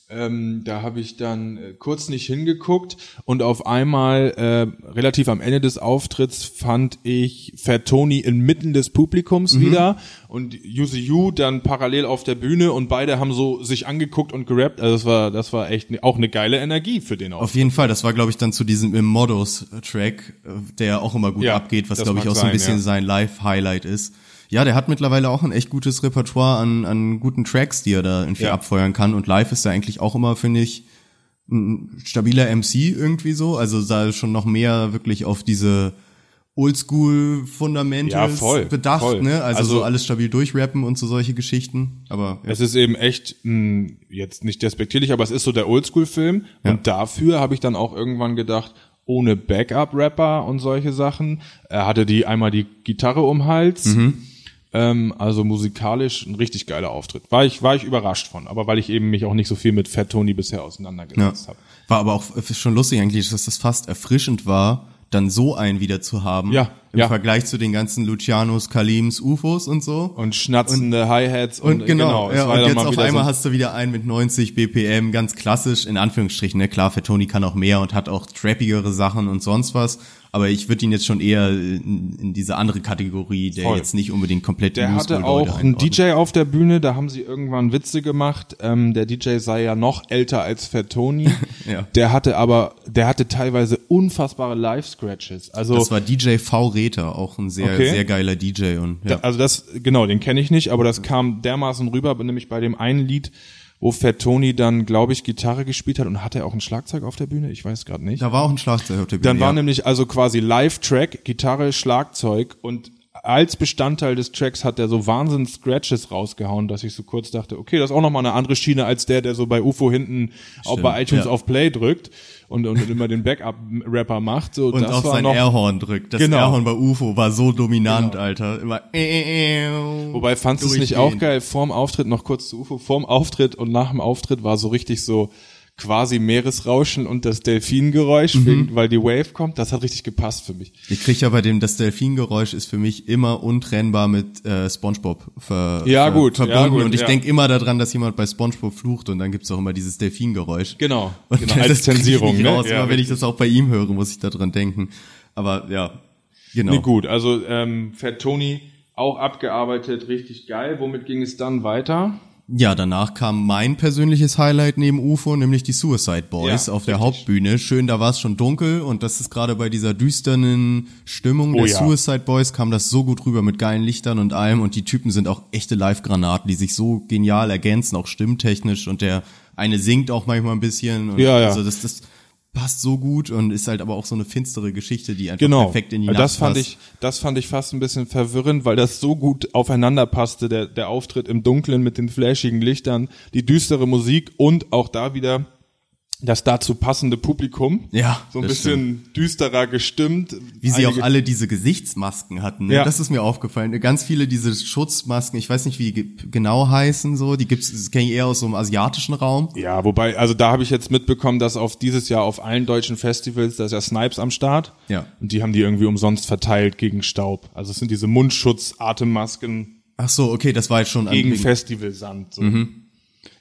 ähm, da habe ich dann äh, kurz nicht hingeguckt und auf einmal äh, relativ am Ende des Auftritts fand ich Fat Tony inmitten des Publikums
Mhm.
wieder und Use You dann parallel auf der Bühne und beide haben so sich angeguckt und gerappt. Also das war, das war echt ne, auch eine geile Energie für den Auftritt.
Auf jeden Fall, das war, glaube ich, dann zu diesem Im Modus-Track, äh, der auch immer gut
Ja,
abgeht, was, glaube ich, auch so ein
sein,
bisschen
ja.
sein Live-Highlight ist. Ja, der hat mittlerweile auch ein echt gutes Repertoire an, an guten Tracks, die er da irgendwie
Ja.
abfeuern kann. Und live ist er eigentlich auch immer, finde ich, ein stabiler MC irgendwie so. Also da schon noch mehr wirklich auf diese Oldschool-Fundamentals
Ja, voll,
bedacht,
voll.
ne? Also,
Also-
so alles stabil durchrappen und so solche Geschichten. Aber ja.
Es ist eben echt, mh, jetzt nicht despektierlich, aber es ist so der Oldschool-Film.
Ja.
Und dafür habe ich dann auch irgendwann gedacht, ohne Backup-Rapper und solche Sachen. Er hatte die einmal die Gitarre um Hals.
Mhm.
Ähm, also musikalisch ein richtig geiler Auftritt. War ich, war ich überrascht von, aber weil ich eben mich auch nicht so viel mit Fat Tony bisher
Ja.
auseinandergesetzt habe.
War aber auch schon lustig eigentlich, dass das fast erfrischend war, dann so einen wieder zu haben.
Ja,
Im
ja.
Vergleich zu den ganzen Lucianos, Kalims, UFOs und so.
Und schnatzende Hi-Hats und,
Und genau,
es
ja, und jetzt auf einmal
so,
hast du wieder einen mit 90 BPM, ganz klassisch, in Anführungsstrichen, ne? Klar, Tony kann auch mehr und hat auch trappigere Sachen und sonst was, aber ich würde ihn jetzt schon eher in, in diese andere Kategorie, der
Voll.
jetzt nicht unbedingt komplett
Der hatte auch einen. DJ auf der Bühne, da haben sie irgendwann Witze gemacht. Ähm, der DJ sei ja noch älter als Fat Tony.
Ja.
Der hatte aber, der hatte teilweise unfassbare Live-Scratches. Also,
Das war DJ V. Rether, auch ein sehr,
Okay.
sehr geiler DJ und ja.
da, also das, genau, den kenne ich nicht, aber das kam dermaßen rüber, nämlich bei dem einen Lied, wo Fat Tony dann, glaube ich, Gitarre gespielt hat und hatte er auch ein Schlagzeug auf der Bühne? Ich weiß gerade nicht.
Da war auch ein Schlagzeug auf der Bühne.
Dann war
ja.
nämlich also quasi Live-Track, Gitarre, Schlagzeug und als Bestandteil des Tracks hat er so Wahnsinns Scratches rausgehauen, dass ich so kurz dachte, okay, das ist auch nochmal eine andere Schiene als der, der so bei UFO hinten auch bei iTunes
ja.
auf Play drückt und, und immer den Backup-Rapper macht. So,
und
das
auf
war
sein
noch,
Airhorn drückt. Das
Genau.
Airhorn bei UFO war so dominant, Alter. Immer äh, äh,
Wobei fandst du es nicht auch geil, vorm Auftritt, noch kurz zu UFO, vorm Auftritt und nach dem Auftritt war so richtig so quasi Meeresrauschen und das Delfingeräusch,
Mhm.
wegen, weil die Wave kommt, das hat richtig gepasst für mich.
Ich krieg ja bei dem, das Delfingeräusch ist für mich immer untrennbar mit äh, Spongebob ver,
Ja,
ver,
gut,
verbunden.
ja, gut,
und ich
ja.
denk immer daran, dass jemand bei Spongebob flucht und dann gibt's auch immer dieses Delfingeräusch.
Genau,
Und
genau als Zensierung. Ne?
raus.
Ja,
immer wenn ich das auch bei ihm höre, muss ich daran denken. Aber ja, genau.
Nee, gut, also ähm, Fat Tony auch abgearbeitet, richtig geil. Womit ging es dann weiter?
Ja, danach kam mein persönliches Highlight neben UFO, nämlich die Suicide Boys
Ja,
auf der
richtig.
Hauptbühne. Schön, da war es schon dunkel und das ist gerade bei dieser düsternen Stimmung
Oh
der
ja.
Suicide Boys kam das so gut rüber mit geilen Lichtern und allem und die Typen sind auch echte Live-Granaten, die sich so genial ergänzen, auch stimmtechnisch und der eine singt auch manchmal ein bisschen und
Ja, ja.
also das, das passt so gut und ist halt aber auch so eine finstere Geschichte, die einfach
Genau.
perfekt in die
Ja,
Nacht
das fand
passt.
ich, das fand ich fast ein bisschen verwirrend, weil das so gut aufeinander passte, der, der Auftritt im Dunkeln mit den flashigen Lichtern, die düstere Musik und auch da wieder das dazu passende Publikum.
Ja,
So ein bisschen düsterer gestimmt.
Wie sie auch alle diese Gesichtsmasken hatten. Ne?
Ja.
Das ist mir aufgefallen. Ganz viele diese Schutzmasken, ich weiß nicht, wie die ge- genau heißen, so, die gibt's, das kenne ich eher aus so einem asiatischen Raum.
Ja, wobei, also da habe ich jetzt mitbekommen, dass auf dieses Jahr auf allen deutschen Festivals, da ist ja Snipes am Start.
Ja.
Und die haben die irgendwie umsonst verteilt gegen Staub. Also es sind diese Mundschutz-Atemmasken
Ach so, okay, das war jetzt schon
gegen
an-
Festivalsand. So.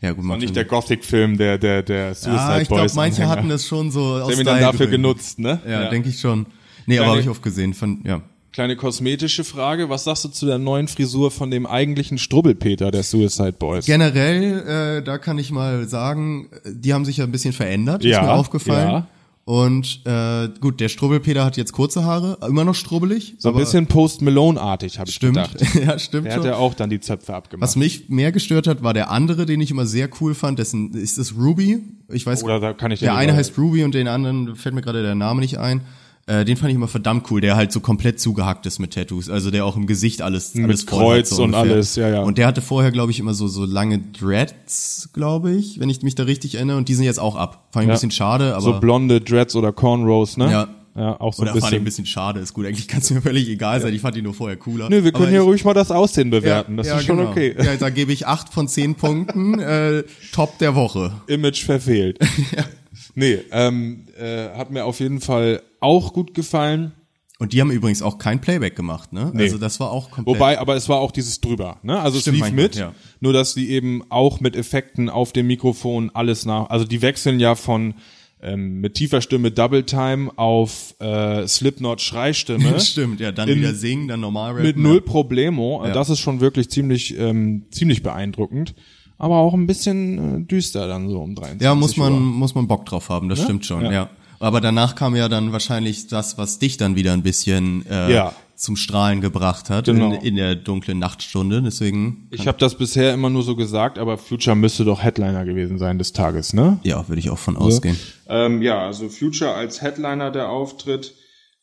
Ja, gut,
Und nicht der Gothic-Film, der, der, der Suicide
Ja, ich glaube,
Boys
manche
Anhänger.
hatten das schon so aus
ihn dann
Style
dafür
drin.
genutzt, ne?
Ja, denke ich schon. Nee, aber
Kleine-
habe ich oft gesehen. Von, ja.
Kleine kosmetische Frage. Was sagst du zu der neuen Frisur von dem eigentlichen Strubbelpeter der Suicide Boys?
Generell, äh, da kann ich mal sagen, die haben sich ja ein bisschen verändert,
Ja,
ist mir aufgefallen.
ja.
Und äh, gut, der Strubbelpeter hat jetzt kurze Haare, immer noch strubbelig.
so ein bisschen Post Malone-artig, habe ich
Stimmt,
gedacht.
ja, stimmt
Der
schon.
hat ja auch dann die Zöpfe abgemacht.
Was mich mehr gestört hat, war der andere, den ich immer sehr cool fand. Dessen ist es Ruby. Ich weiß.
Oder da kann ich
der eine heißt Ruby und den anderen fällt mir gerade der Name nicht ein. Äh, den fand ich immer verdammt cool, der halt so komplett zugehackt ist mit Tattoos, also der auch im Gesicht alles, alles voll
Kreuz
so
und
ungefähr.
alles, ja, ja.
Und der hatte vorher, glaube ich, immer so so lange Dreads, glaube ich, wenn ich mich da richtig erinnere. Und die sind jetzt auch ab. Fand ich
Ja.
ein bisschen schade, aber
so blonde Dreads oder Cornrows, ne?
Ja.
Ja, auch so
oder
ein
fand ich
bisschen.
ein bisschen schade. Ist gut, eigentlich kann es mir völlig egal sein. Ich fand die nur vorher cooler.
Nö, wir können hier
ich-
ruhig mal das Aussehen bewerten. das ist schon
genau.
okay.
Ja, da gebe ich acht von zehn Punkten. Äh, Top der Woche.
Image verfehlt. Nee, ähm, äh, hat mir auf jeden Fall auch gut gefallen.
Und die haben übrigens auch kein Playback gemacht, ne?
Nee.
Also das war auch komplett.
Wobei, aber es war auch dieses drüber, ne? Also
Stimmt
es lief mit,
ja.
nur dass die eben auch mit Effekten auf dem Mikrofon alles nach, also die wechseln ja von ähm, mit tiefer Stimme Double Time auf äh, Slipknot Schreistimme.
Stimmt, ja, dann
In-
wieder singen, dann normal rappen.
mit null Problemo.
Ja.
Das ist schon wirklich ziemlich ähm, ziemlich beeindruckend, aber auch ein bisschen äh, düster dann so um 23
Ja, muss man,
Uhr.
muss man Bock drauf haben, das stimmt schon, ja. Aber danach kam ja dann wahrscheinlich das, was dich dann wieder ein bisschen äh,
Ja.
zum Strahlen gebracht hat
Genau.
in, in der dunklen Nachtstunde. Deswegen,
Ich habe das bisher immer nur so gesagt, aber Future müsste doch Headliner gewesen sein des Tages, ne?
ja, würde ich auch von ausgehen.
Ähm, ja, also Future als Headliner der Auftritt.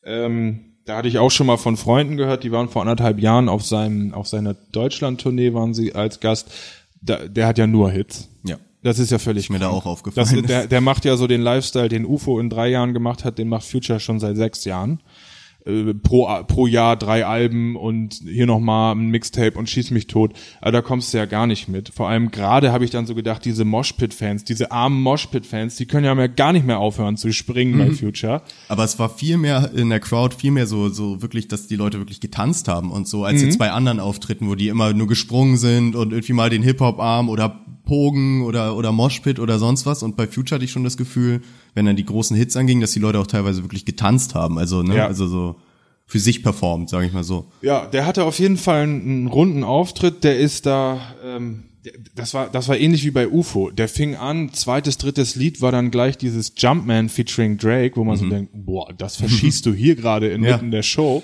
Ähm, da hatte ich auch schon mal von Freunden gehört, die waren vor anderthalb Jahren auf seinem, auf seiner Deutschland-Tournee waren sie als Gast. Da, der hat ja nur Hits.
Ja.
Das ist ja völlig
mir da
krank.
auch aufgefallen
Das,
ist.
der, der macht ja so den Lifestyle, den UFO in drei Jahren gemacht hat, den macht Future schon seit sechs Jahren. Äh, Pro, pro Jahr drei Alben und hier nochmal ein Mixtape und schieß mich tot. Aber da kommst du ja gar nicht mit. Vor allem gerade habe ich dann so gedacht, diese Moshpit-Fans, diese armen Moshpit-Fans, die können ja mehr, gar nicht mehr aufhören zu springen bei Future.
Aber es war viel mehr in der Crowd, viel mehr so, so wirklich, dass die Leute wirklich getanzt haben und so, als
Mhm.
jetzt bei anderen Auftritten, wo die immer nur gesprungen sind und irgendwie mal den Hip-Hop-Arm oder Pogen oder, oder Moshpit oder sonst was. Und bei Future hatte ich schon das Gefühl, wenn dann die großen Hits angingen, dass die Leute auch teilweise wirklich getanzt haben. Also, ne,
Ja.
also so für sich performt, sage ich mal so.
Ja, der hatte auf jeden Fall einen, runden Auftritt. Der ist da, ähm, das war, das war ähnlich wie bei UFO. Der fing an, zweites, drittes Lied war dann gleich dieses Jumpman featuring Drake, wo man so denkt, boah, das verschießt du hier gerade inmitten
Ja.
der Show.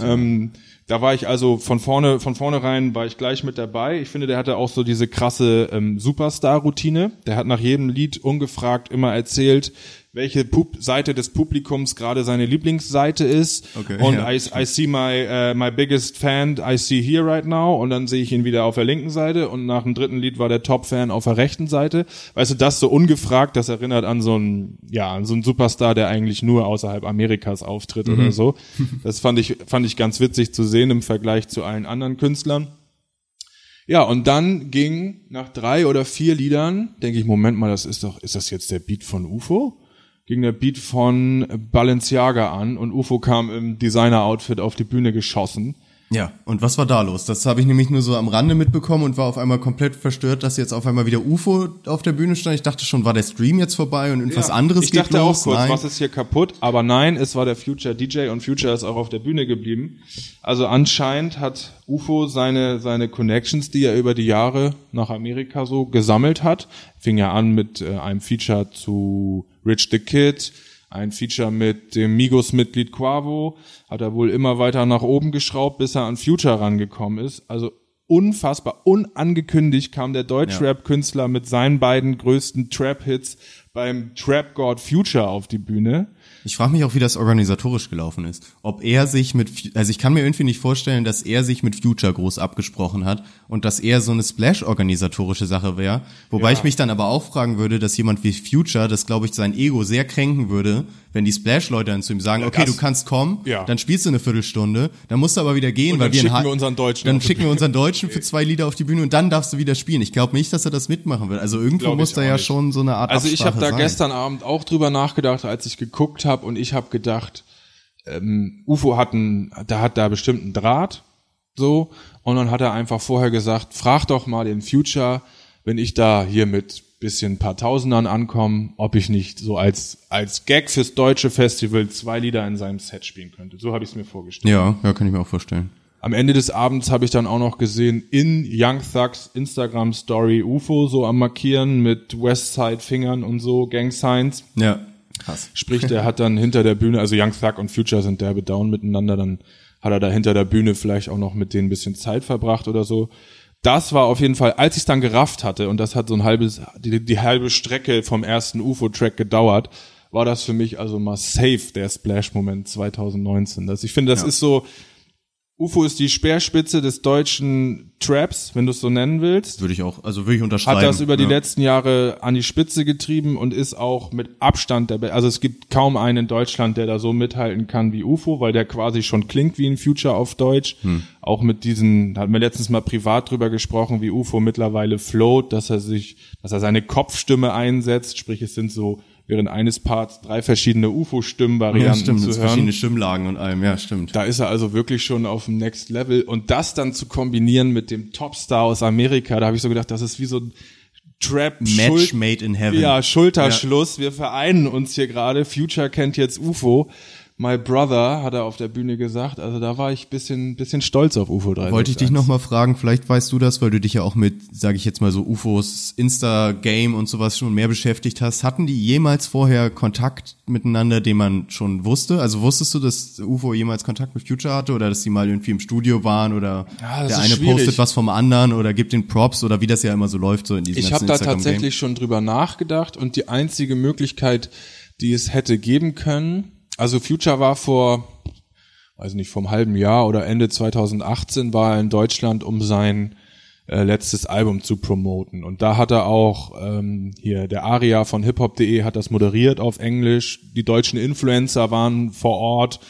Ähm, da war ich also von vorne, von vornherein war ich gleich mit dabei. Ich finde, der hatte auch so diese krasse ähm, Superstar-Routine. Der hat nach jedem Lied ungefragt immer erzählt, welche Pub Seite des Publikums gerade seine Lieblingsseite ist.
Okay,
und
ja.
I, I see my, uh, my biggest fan I see here right now. Und dann sehe ich ihn wieder auf der linken Seite. Und nach dem dritten Lied war der Top-Fan auf der rechten Seite. Weißt du, das so ungefragt, das erinnert an so einen, ja, an so einen Superstar, der eigentlich nur außerhalb Amerikas auftritt oder so. Das fand ich, fand ich ganz witzig zu sehen im Vergleich zu allen anderen Künstlern. Ja, und dann ging nach drei oder vier Liedern, denke ich, Moment mal, das ist doch, ist das jetzt der Beat von UFO? Ging der Beat von Balenciaga an und UFO kam im Designer-Outfit auf die Bühne geschossen.
Ja, und was war da los? Das habe ich nämlich nur so am Rande mitbekommen und war auf einmal komplett verstört, dass jetzt auf einmal wieder UFO auf der Bühne stand. Ich dachte schon, war der Stream jetzt vorbei und irgendwas
Ja,
anderes
Ich
geht
dachte
los?
auch kurz,
Nein.
was ist hier kaputt? Aber nein, es war der Future DJ und Future ist auch auf der Bühne geblieben. Also anscheinend hat UFO seine, seine Connections, die er über die Jahre nach Amerika so gesammelt hat. Fing ja an mit äh, einem Feature zu Rich the Kid, ein Feature mit dem Migos-Mitglied Quavo, hat er wohl immer weiter nach oben geschraubt, bis er an Future rangekommen ist. Also unfassbar, unangekündigt kam der Deutschrap-Künstler mit seinen beiden größten Trap-Hits beim Trap God Future auf die Bühne.
Ich frage mich auch, wie das organisatorisch gelaufen ist. Ob er sich mit, also ich kann mir irgendwie nicht vorstellen, dass er sich mit Future groß abgesprochen hat und dass er so eine Splash-organisatorische Sache wäre. Wobei ich mich dann aber auch fragen würde, dass jemand wie Future, das glaube ich sein Ego sehr kränken würde, wenn die Splash-Leute dann zu ihm sagen, okay,
das-
du kannst kommen,
Ja.
dann spielst du eine Viertelstunde, dann musst du aber wieder gehen, weil
dann
wir ein
schicken wir unseren Deutschen
Dann schicken wir unseren Deutschen für zwei Lieder auf die Bühne und dann darfst du wieder spielen. Ich glaube nicht, dass er das mitmachen will. Also irgendwo muss da ja
nicht.
schon so eine Art
Also ich habe
Absprache
da
sein.
gestern Abend auch drüber nachgedacht, als ich geguckt habe und ich habe gedacht, ähm, UFO hat ein, da hat da bestimmt einen Draht, so und dann hat er einfach vorher gesagt, frag doch mal den Future, wenn ich da hier mit bisschen paar Tausendern ankomme, ob ich nicht so als als Gag fürs deutsche Festival zwei Lieder in seinem Set spielen könnte. So habe ich es mir vorgestellt.
Ja, ja, kann ich mir auch vorstellen.
Am Ende des Abends habe ich dann auch noch gesehen, in Young Thugs Instagram Story UFO so am Markieren mit Westside Fingern und so, Gang Signs.
Ja, krass.
Sprich, der hat dann hinter der Bühne, also Young Thug und Future sind derbe down miteinander, dann hat er da hinter der Bühne vielleicht auch noch mit denen ein bisschen Zeit verbracht oder so. Das war auf jeden Fall, als ich es dann gerafft hatte, und das hat so ein halbes, die, die halbe Strecke vom ersten UFO-Track gedauert, war das für mich also mal safe der Splash-Moment 2019. Das, ich finde, das ist so, UFO ist die Speerspitze des deutschen Traps, wenn du es so nennen willst
Würde ich auch, also würde ich unterschreiben.
hat das über die
ja.
letzten Jahre an die Spitze getrieben und ist auch mit Abstand der Be Also es gibt kaum einen in Deutschland, der da so mithalten kann wie UFO, weil der quasi schon klingt wie ein Future auf Deutsch.
Hm.
Auch mit diesen, da hatten wir letztens mal privat drüber gesprochen, wie UFO mittlerweile float, dass er sich, dass er seine Kopfstimme einsetzt, sprich es sind so während eines Parts drei verschiedene
Ja,
UFO-Stimmenvarianten
stimmt,
zu hören.
verschiedene Stimmlagen und allem, ja, stimmt.
Da ist er also wirklich schon auf dem Next Level. Und das dann zu kombinieren mit dem Topstar aus Amerika, da habe ich so gedacht, das ist wie so ein Trap
Match made in heaven.
Ja, Schulterschluss. Wir vereinen uns hier gerade. Future kennt jetzt UFO. My brother, hat er auf der Bühne gesagt. Also da war ich bisschen, bisschen stolz auf UFO 3.
Wollte ich dich nochmal fragen, vielleicht weißt du das, weil du dich ja auch mit, sage ich jetzt mal so, UFOs, Insta-Game und sowas schon mehr beschäftigt hast. Hatten die jemals vorher Kontakt miteinander, den man schon wusste? Also wusstest du, dass UFO jemals Kontakt mit Future hatte oder dass die mal irgendwie im Studio waren oder
Ja,
der eine
schwierig.
postet was vom anderen oder gibt den Props oder wie das ja immer so läuft so in diesem
Ich habe da tatsächlich schon drüber nachgedacht und die einzige Möglichkeit, die es hätte geben können, also Future war vor, weiß nicht, vom halben Jahr oder Ende 2018 war er in Deutschland, um sein äh, letztes Album zu promoten. Und da hat er auch ähm, hier der Aria von hiphop.de hat das moderiert auf Englisch. Die deutschen Influencer waren vor Ort.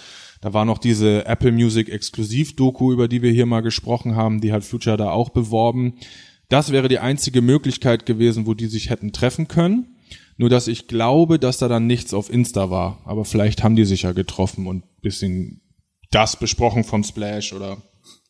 Da war noch diese Apple Music Exklusiv-Doku, über die wir hier mal gesprochen haben, die hat Future da auch beworben. Das wäre die einzige Möglichkeit gewesen, wo die sich hätten treffen können. Nur dass ich glaube, dass da dann nichts auf Insta war. Aber vielleicht haben die sich ja getroffen und bisschen das besprochen von Splash oder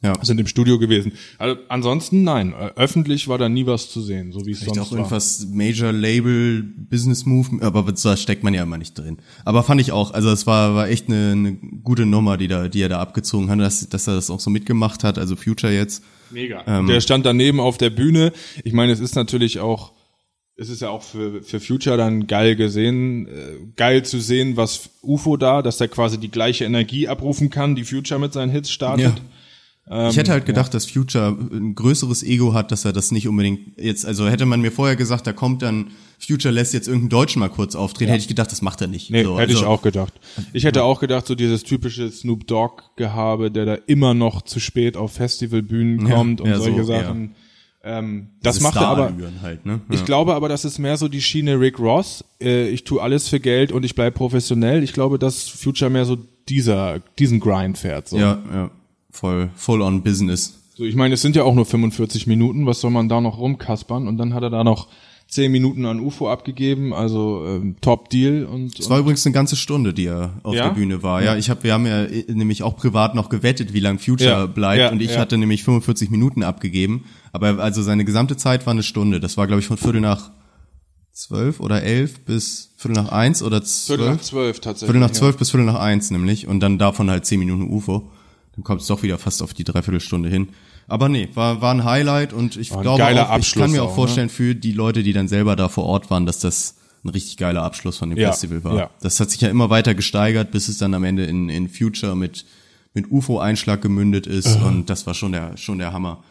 Ja.
sind im Studio gewesen. Also ansonsten nein, öffentlich war da nie was zu sehen, so wie es
Vielleicht
sonst
auch
war.
irgendwas Major Label Business Move, aber da steckt man ja immer nicht drin. Aber fand ich auch, also es war, war echt eine, eine gute Nummer, die da, die er da abgezogen hat, dass, dass er das auch so mitgemacht hat, also Future jetzt.
Mega. der stand daneben auf der Bühne. Ich meine, es ist natürlich auch es ist ja auch für, für Future dann geil gesehen, äh, geil zu sehen, was UFO da, dass der quasi die gleiche Energie abrufen kann, die Future mit seinen Hits startet.
ich hätte halt gedacht, dass Future ein größeres Ego hat, dass er das nicht unbedingt jetzt, also hätte man mir vorher gesagt, da kommt dann, Future lässt jetzt irgendeinen Deutschen mal kurz auftreten, hätte ich gedacht, das macht er nicht.
Nee,
so,
hätte ich
also-
auch gedacht. Ich hätte auch gedacht, so dieses typische Snoop Dogg-Gehabe, der da immer noch zu spät auf Festivalbühnen
Ja,
kommt und
ja,
solche
so,
Sachen. Ähm, das macht er aber.
Halt, ne?
Ich
Ja.
glaube aber, das ist mehr so die Schiene Rick Ross. Äh, ich tue alles für Geld und ich bleib professionell. Ich glaube, dass Future mehr so dieser, diesen Grind fährt. So.
Ja, ja, voll, full on Business.
So, ich meine, es sind ja auch nur 45 Minuten. Was soll man da noch rumkaspern? Und dann hat er da noch 10 Minuten an UFO abgegeben. Also ähm, Top Deal. Und,
Es war übrigens eine ganze Stunde, die er auf
Ja?
der Bühne war. Ja, ich habe, wir haben ja äh, nämlich auch privat noch gewettet, wie lang Future
Ja,
bleibt,
ja,
und ich hatte nämlich 45 Minuten abgegeben. Aber also seine gesamte Zeit war eine Stunde. Das war, glaube ich, von Viertel nach zwölf oder elf bis Viertel nach eins oder
Viertel nach
zwölf.
zwölf tatsächlich.
Viertel nach
ja.
zwölf bis Viertel nach eins nämlich und dann davon halt zehn Minuten UFO. Dann kommt es doch wieder fast auf die Dreiviertelstunde hin. Aber nee, war, war ein Highlight und ich
War
glaube auch, ich kann mir auch,
ne?
vorstellen für die Leute, die dann selber da vor Ort waren, dass das ein richtig geiler Abschluss von dem
Ja,
Festival war.
ja.
Das hat sich ja immer weiter gesteigert, bis es dann am Ende in, in Future mit, mit UFO-Einschlag gemündet ist und das war schon der, schon der Hammer.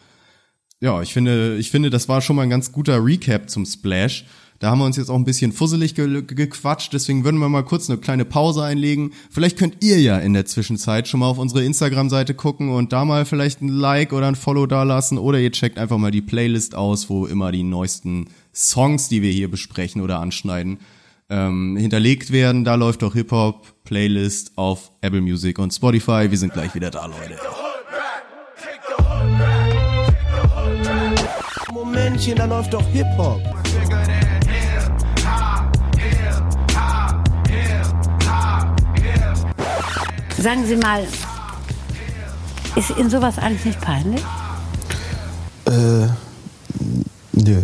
Ja, ich finde, ich finde, das war schon mal ein ganz guter Recap zum Splash. Da haben wir uns jetzt auch ein bisschen fusselig ge ge- gequatscht, deswegen würden wir mal kurz eine kleine Pause einlegen. Vielleicht könnt ihr ja in der Zwischenzeit schon mal auf unsere Instagram-Seite gucken und da mal vielleicht ein Like oder ein Follow dalassen oder ihr checkt einfach mal die Playlist aus, wo immer die neuesten Songs, die wir hier besprechen oder anschneiden, ähm, hinterlegt werden. Da läuft auch Hip-Hop-Playlist auf Apple Music und Spotify. Wir sind gleich wieder da, Leute.
Back.
Momentchen, da läuft doch Hip-Hop.
Sagen Sie mal, ist Ihnen sowas eigentlich nicht peinlich?
Äh, nö.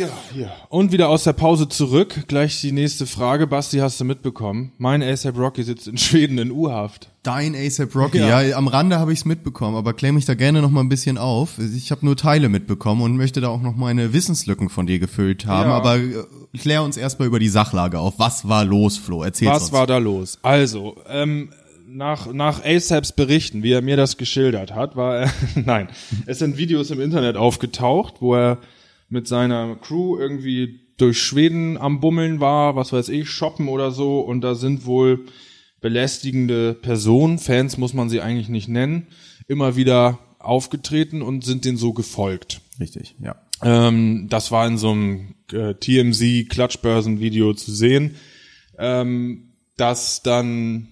Ja, hier. Und wieder aus der Pause zurück. Gleich die nächste Frage. Basti, hast du mitbekommen? Mein ASAP Rocky sitzt in Schweden in U-Haft.
Dein ASAP Rocky, ja.
Ja.
am Rande habe ich es mitbekommen, aber klär mich da gerne noch mal ein bisschen auf. Ich habe nur Teile mitbekommen und möchte da auch noch meine Wissenslücken von dir gefüllt haben,
Ja.
aber äh, klär uns erstmal über die Sachlage auf. Was war los, Flo? Erzähl
Was
uns.
war da los? Also, ähm, nach, nach ASAPs Berichten, wie er mir das geschildert hat, war er, nein, es sind Videos im Internet aufgetaucht, wo er mit seiner Crew irgendwie durch Schweden am Bummeln war, was weiß ich, shoppen oder so, und da sind wohl belästigende Personen, Fans muss man sie eigentlich nicht nennen, immer wieder aufgetreten und sind denen so gefolgt.
Richtig, ja.
Ähm, das war in so einem äh, TMZ Klatschbörsen-Video zu sehen. Ähm, dass dann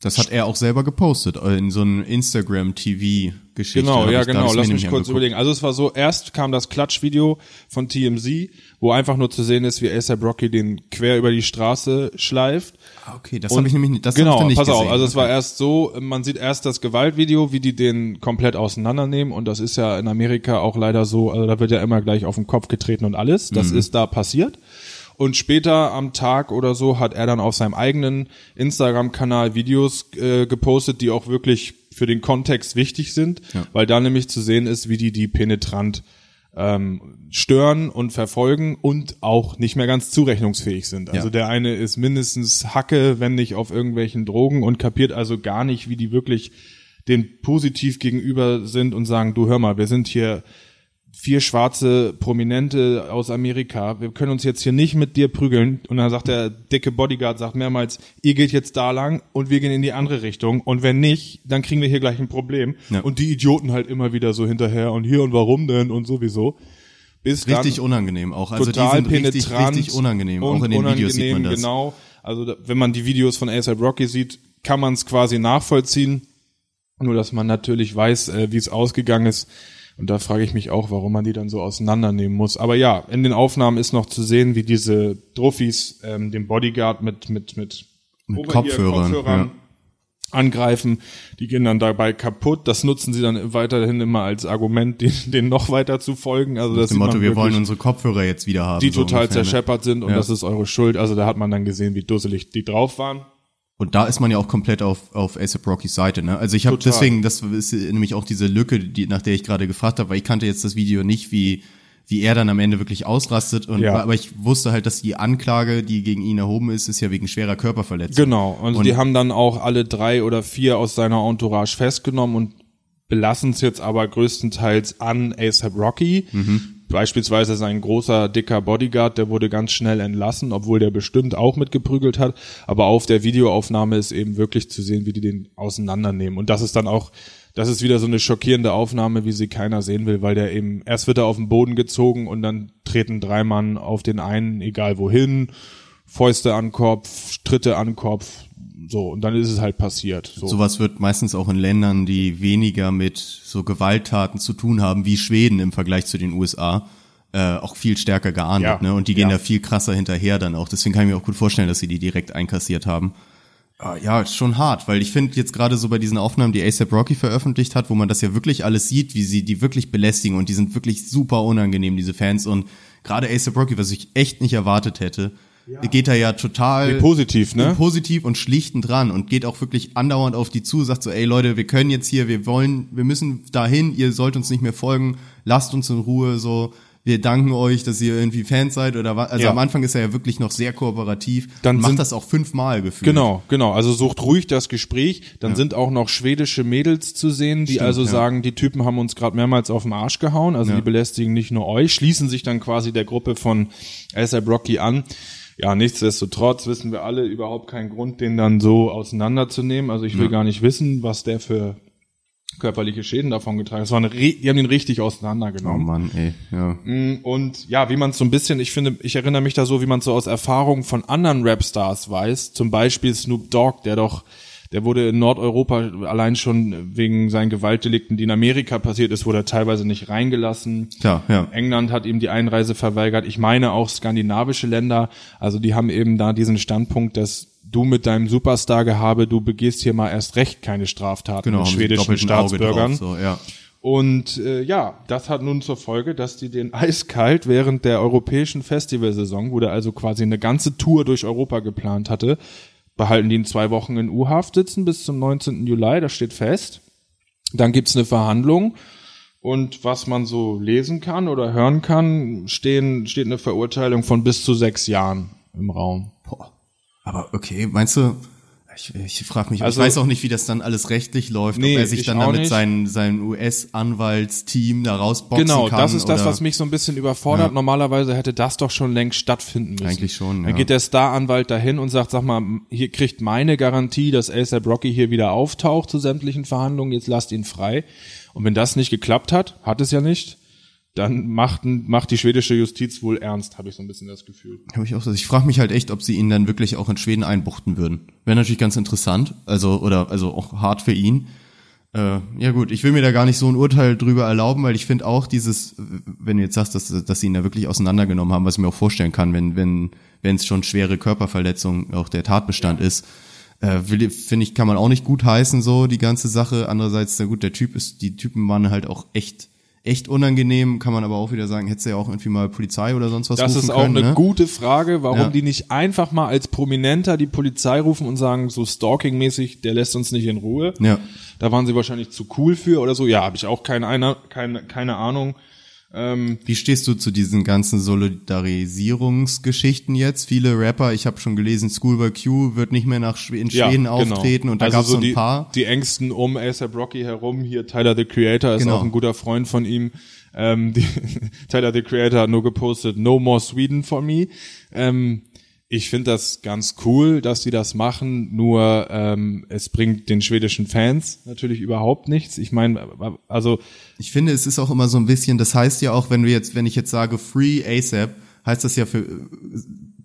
Das hat er auch selber gepostet äh, in so einem Instagram TV Geschichte.
Genau, ja, genau. Lass mich kurz
angeguckt.
überlegen. Also es war so, erst kam das Klatschvideo von TMZ, wo einfach nur zu sehen ist, wie ASAP Rocky den quer über die Straße schleift.
Ah, okay, das habe ich nämlich nicht, das
genau,
nicht
pass
gesehen.
auf, also es war erst so, man sieht erst das Gewaltvideo, wie die den komplett auseinandernehmen und das ist ja in Amerika auch leider so, also da wird ja immer gleich auf den Kopf getreten und alles. Das
Mhm.
ist da passiert. Und später am Tag oder so hat er dann auf seinem eigenen Instagram-Kanal Videos äh, gepostet, die auch wirklich für den Kontext wichtig sind,
Ja.
weil da nämlich zu sehen ist, wie die die penetrant ähm, stören und verfolgen und auch nicht mehr ganz zurechnungsfähig sind. Also
Ja.
der eine ist mindestens Hacke, wenn nicht auf irgendwelchen Drogen und kapiert also gar nicht, wie die wirklich den positiv gegenüber sind und sagen, du hör mal, wir sind hier vier schwarze Prominente aus Amerika, wir können uns jetzt hier nicht mit dir prügeln. Und dann sagt der dicke Bodyguard, sagt mehrmals, ihr geht jetzt da lang und wir gehen in die andere Richtung. Und wenn nicht, dann kriegen wir hier gleich ein Problem.
Ja.
Und die Idioten halt immer wieder so hinterher und hier und warum denn und sowieso. Bis
richtig unangenehm auch. Also die
total
sind richtig,
penetrant
richtig unangenehm. Auch in den Videos sieht man
unangenehm,
das.
Genau. Also wenn man die Videos von ASAP Rocky sieht, kann man es quasi nachvollziehen. Nur dass man natürlich weiß, äh, wie es ausgegangen ist. Und da frage ich mich auch, warum man die dann so auseinandernehmen muss. Aber ja, in den Aufnahmen ist noch zu sehen, wie diese Druffis ähm, den Bodyguard mit mit mit,
Mit
Over-Ear-
Kopfhörern, ja.
angreifen. Die gehen dann dabei kaputt. Das nutzen sie dann weiterhin immer als Argument, den, denen noch weiter zu folgen. Also das
Dem Motto, wir wollen unsere Kopfhörer jetzt wieder haben.
die
so
total
ungefähr, ne?
zerscheppert sind und
Ja.
das ist eure Schuld. Also da hat man dann gesehen, wie dusselig die drauf waren.
Und da ist man ja auch komplett auf, auf ASAP Rockys Seite, ne? Also ich habe deswegen, das ist nämlich auch diese Lücke, die, nach der ich gerade gefragt habe, weil ich kannte jetzt das Video nicht, wie, wie er dann am Ende wirklich ausrastet. Und,
Ja.
Aber ich wusste halt, dass die Anklage, die gegen ihn erhoben ist, ist ja wegen schwerer Körperverletzung.
Genau, und, die haben dann auch alle drei oder vier aus seiner Entourage festgenommen und belassen es jetzt aber größtenteils an ASAP Rocky. Beispielsweise sein großer, dicker Bodyguard, der wurde ganz schnell entlassen, obwohl der bestimmt auch mitgeprügelt hat. Aber auf der Videoaufnahme ist eben wirklich zu sehen, wie die den auseinandernehmen. Und das ist dann auch, das ist wieder so eine schockierende Aufnahme, wie sie keiner sehen will, weil der eben, erst wird er auf den Boden gezogen und dann treten drei Mann auf den einen, egal wohin, Fäuste an Kopf, Tritte an Kopf, so, und dann ist es halt passiert. So.
Sowas wird meistens auch in Ländern, die weniger mit so Gewalttaten zu tun haben, wie Schweden im Vergleich zu den USA, äh, auch viel stärker geahndet.
Ja.
Ne? Und die gehen
Ja.
da viel krasser hinterher dann auch. Deswegen kann ich mir auch gut vorstellen, dass sie die direkt einkassiert haben. Ah, Ja, ist schon hart, weil ich finde jetzt gerade so bei diesen Aufnahmen, die ASAP Rocky veröffentlicht hat, wo man das ja wirklich alles sieht, wie sie die wirklich belästigen und die sind wirklich super unangenehm, diese Fans und gerade ASAP Rocky, was ich echt nicht erwartet hätte, geht da ja total
Wie positiv, ne?
positiv und schlichtend dran und geht auch wirklich andauernd auf die zu, sagt so, ey Leute, wir können jetzt hier, wir wollen, wir müssen dahin, ihr sollt uns nicht mehr folgen, lasst uns in Ruhe, so, wir danken euch, dass ihr irgendwie Fans seid oder was. Also
Ja.
am Anfang ist er ja wirklich noch sehr kooperativ.
Dann
und macht
sind-
das auch fünfmal gefühlt.
Genau, genau. Also sucht ruhig das Gespräch. Dann sind auch noch schwedische Mädels zu sehen, die also
ja.
sagen, die Typen haben uns gerade mehrmals auf den Arsch gehauen. Also die belästigen nicht nur euch, schließen sich dann quasi der Gruppe von ASAP Rocky an. Ja, nichtsdestotrotz wissen wir alle überhaupt keinen Grund, den dann so auseinanderzunehmen. Also ich will gar nicht wissen, was der für körperliche Schäden davon getragen hat. Das war eine, Re- die haben ihn richtig
Oh
auseinandergenommen.
Mann, ey, ja.
Mm, Und ja, wie man es so ein bisschen, ich finde, ich erinnere mich da so, wie man es so aus Erfahrung von anderen Rapstars weiß. Zum Beispiel Snoop Dogg, der doch, der wurde in Nordeuropa allein schon wegen seinen Gewaltdelikten, die in Amerika passiert ist, wurde er teilweise nicht reingelassen.
Klar, ja.
England hat ihm die Einreise verweigert. Ich meine auch skandinavische Länder. Also die haben eben da diesen Standpunkt, dass du mit deinem Superstar-Gehabe, du begehst hier mal erst recht keine Straftaten
Genau,
mit schwedischen Staatsbürgern.
Drauf, so, ja.
Und äh, ja, das hat nun zur Folge, dass die den eiskalt während der europäischen Festivalsaison, wo der also quasi eine ganze Tour durch Europa geplant hatte, behalten die in zwei Wochen in U-Haft sitzen bis zum 19. Juli, das steht fest. Dann gibt's eine Verhandlung und was man so lesen kann oder hören kann, stehen, steht eine Verurteilung von bis zu sechs Jahren im Raum.
Boah. Aber okay, meinst du, ich, ich frage mich,
Also-
ich weiß auch nicht, wie das dann alles rechtlich läuft,
Nee,
ob er sich
ich
dann
auch
damit
nicht.
seinem, seinem US-Anwaltsteam da rausboxen
Genau,
kann.
das ist das,
oder-
was mich so ein bisschen überfordert. Normalerweise hätte das doch schon längst stattfinden müssen.
Eigentlich schon,
Dann
ja.
geht der Staranwalt dahin und sagt, sag mal, hier kriegt meine Garantie, dass ASAP Rocky hier wieder auftaucht zu sämtlichen Verhandlungen, jetzt lasst ihn frei. Und wenn das nicht geklappt hat, hat es ja nicht, dann macht, macht die schwedische Justiz wohl ernst, habe ich so ein bisschen das Gefühl.
Hab ich auch so. Ich frage mich halt echt, ob sie ihn dann wirklich auch in Schweden einbuchten würden. Wäre natürlich ganz interessant, also oder also auch hart für ihn. Äh, ja gut, ich will mir da gar nicht so ein Urteil drüber erlauben, weil ich finde auch dieses, wenn du jetzt sagst, dass, dass sie ihn da wirklich auseinandergenommen haben, was ich mir auch vorstellen kann, wenn wenn wenn es schon schwere Körperverletzung auch der Tatbestand ist, äh, finde ich, kann man auch nicht gut heißen so die ganze Sache. Andererseits, na gut, der Typ ist, die Typen waren halt auch echt echt unangenehm, kann man aber auch wieder sagen, hättest du ja auch irgendwie mal Polizei oder sonst was
Das
rufen
ist auch
können,
eine
ne?
gute Frage, warum
Ja.
die nicht einfach mal als Prominenter die Polizei rufen und sagen, so stalking-mäßig, der lässt uns nicht in Ruhe.
Ja.
Da waren sie wahrscheinlich zu cool für oder so. Ja, habe ich auch keine, eine, keine, keine Ahnung. Ähm,
Wie stehst du zu diesen ganzen Solidarisierungsgeschichten jetzt? Viele Rapper, ich habe schon gelesen, Schoolboy Q wird nicht mehr nach Schwe in Schweden
ja,
auftreten
genau.
und da
also
gab's so ein
die,
paar.
Die Ängsten um ASAP Rocky herum, hier Tyler the Creator ist
Genau.
auch ein guter Freund von ihm. Ähm, die, Tyler the Creator hat nur gepostet, no more Sweden for me. Ähm, ich finde das ganz cool, dass die das machen, nur ähm, es bringt den schwedischen Fans natürlich überhaupt nichts. Ich meine, also
Ich finde, es ist auch immer so ein bisschen, das heißt ja auch, wenn du jetzt, wenn ich jetzt sage Free ASAP, heißt das ja für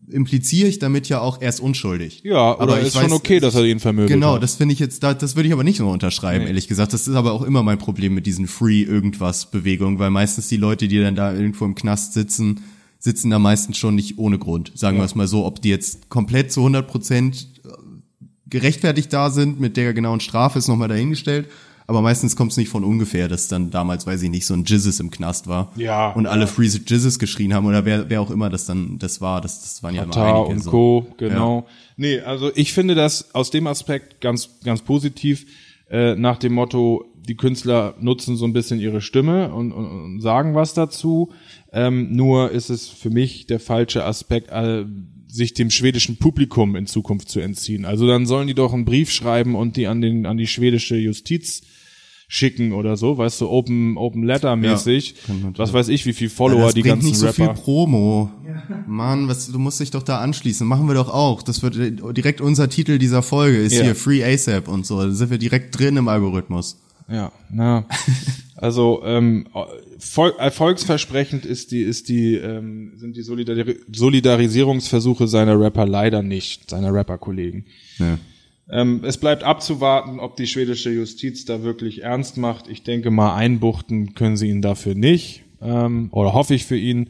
impliziere ich damit ja auch, er ist unschuldig.
ja, oder
Aber
ist schon
weiß-
okay, dass er ihn vermöbelt
Genau,
hat.
das finde ich jetzt, da, das würde ich aber nicht so unterschreiben,
Nee.
ehrlich gesagt. Das ist aber auch immer mein Problem mit diesen Free irgendwas Bewegungen, weil meistens die Leute, die dann da irgendwo im Knast sitzen, sitzen da meistens schon nicht ohne Grund. Sagen wir es mal so, ob die jetzt komplett zu 100 Prozent gerechtfertigt da sind mit der genauen Strafe ist nochmal dahingestellt. Aber meistens kommt es nicht von ungefähr, dass dann damals, weiß ich nicht, so ein Jizzes im Knast war.
Ja,
Und alle
ja.
Free Jizzes geschrien haben oder wer, wer auch immer das dann, das war, das, das waren ja immer
Katar
einige
und
so.
Co. Genau. Nee, also ich finde das aus dem Aspekt ganz, ganz positiv. Äh, nach dem Motto, die Künstler nutzen so ein bisschen ihre Stimme und, und, und sagen was dazu. Ähm, nur ist es für mich der falsche Aspekt, äh, sich dem schwedischen Publikum in Zukunft zu entziehen. Also dann sollen die doch einen Brief schreiben und die an den an die schwedische Justiz schicken oder so, weißt du, Open Open Letter mäßig.
man
was weiß ich, wie viel Follower
Ja, das
die
bringt
ganzen
nicht so
Rapper.
viel Promo. Mann, was, du musst dich doch da anschließen. Machen wir doch auch. Das wird direkt unser Titel dieser Folge ist
Ja.
hier Free ASAP und so. Da sind wir direkt drin im Algorithmus.
Ja, na. Also ähm, erfolgsversprechend ist die, ist die, ähm, sind die Solidari Solidarisierungsversuche seiner Rapper leider nicht, seiner Rapper-Kollegen.
Ja.
Ähm, es bleibt abzuwarten, ob die schwedische Justiz da wirklich ernst macht. Ich denke mal, einbuchten können sie ihn dafür nicht. Ähm, oder hoffe ich für ihn.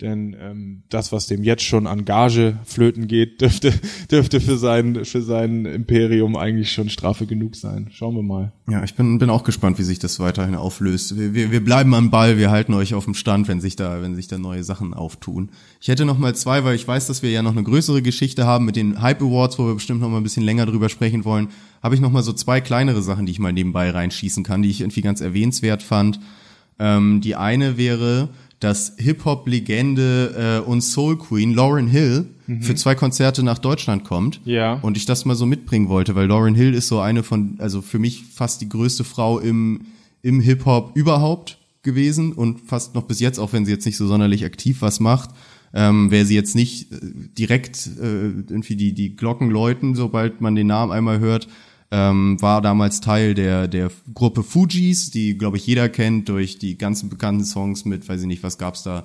Denn ähm, das, was dem jetzt schon an Gage flöten geht, dürfte, dürfte für sein, für sein Imperium eigentlich schon Strafe genug sein. Schauen wir mal.
Ja, ich bin, bin auch gespannt, wie sich das weiterhin auflöst. Wir, wir, wir bleiben am Ball, wir halten euch auf dem Stand, wenn sich da, wenn sich da neue Sachen auftun. Ich hätte noch mal zwei, weil ich weiß, dass wir ja noch eine größere Geschichte haben mit den Hype Awards, wo wir bestimmt noch mal ein bisschen länger drüber sprechen wollen. Habe ich noch mal so zwei kleinere Sachen, die ich mal nebenbei reinschießen kann, die ich irgendwie ganz erwähnenswert fand. Ähm, die eine wäre, dass Hip-Hop-Legende äh, und Soul Queen Lauren Hill für zwei Konzerte nach Deutschland kommt.
Ja.
Und ich das mal so mitbringen wollte, weil Lauren Hill ist so eine von, also für mich fast die größte Frau im, im Hip-Hop überhaupt gewesen und fast noch bis jetzt, auch wenn sie jetzt nicht so sonderlich aktiv was macht. Ähm, wäre sie jetzt nicht äh, direkt äh, irgendwie die, die Glocken läuten, sobald man den Namen einmal hört, ähm, war damals Teil der, der Gruppe Fujis, die, glaube ich, jeder kennt durch die ganzen bekannten Songs mit, weiß ich nicht, was gab's da,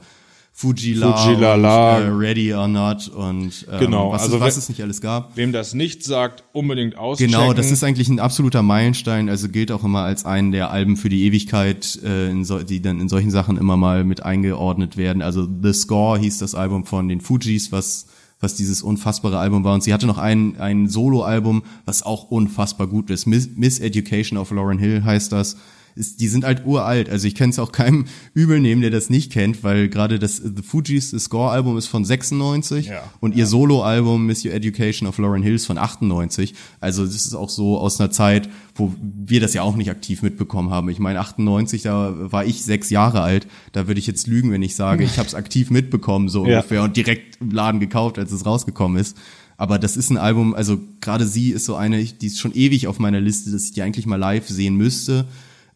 Fujila,
Fujilala.
äh, Ready or Not und ähm,
Genau,
was,
also
es, was
wenn-
es nicht alles gab.
Wem das nicht sagt, unbedingt auschecken.
Genau, das ist eigentlich ein absoluter Meilenstein, also gilt auch immer als einen der Alben für die Ewigkeit, äh, so, die dann in solchen Sachen immer mal mit eingeordnet werden. Also The Score hieß das Album von den Fujis, was was dieses unfassbare Album war. Und sie hatte noch ein, ein Solo-Album, was auch unfassbar gut ist. Miss, Miss Education of Lauren Hill heißt das. Ist, die sind halt uralt. Also ich kann es auch keinem übel nehmen, der das nicht kennt, weil gerade das The Fugees The Score Album ist von 96
Ja.
und ihr Solo-Album Miss Your Education of Lauren Hills von 98. Also das ist auch so aus einer Zeit, wo wir das ja auch nicht aktiv mitbekommen haben. Ich meine 98, da war ich sechs Jahre alt. Da würde ich jetzt lügen, wenn ich sage, ich habe es aktiv mitbekommen so
Ja.
ungefähr und direkt im Laden gekauft, als es rausgekommen ist. Aber das ist ein Album, also gerade sie ist so eine, die ist schon ewig auf meiner Liste, dass ich die eigentlich mal live sehen müsste.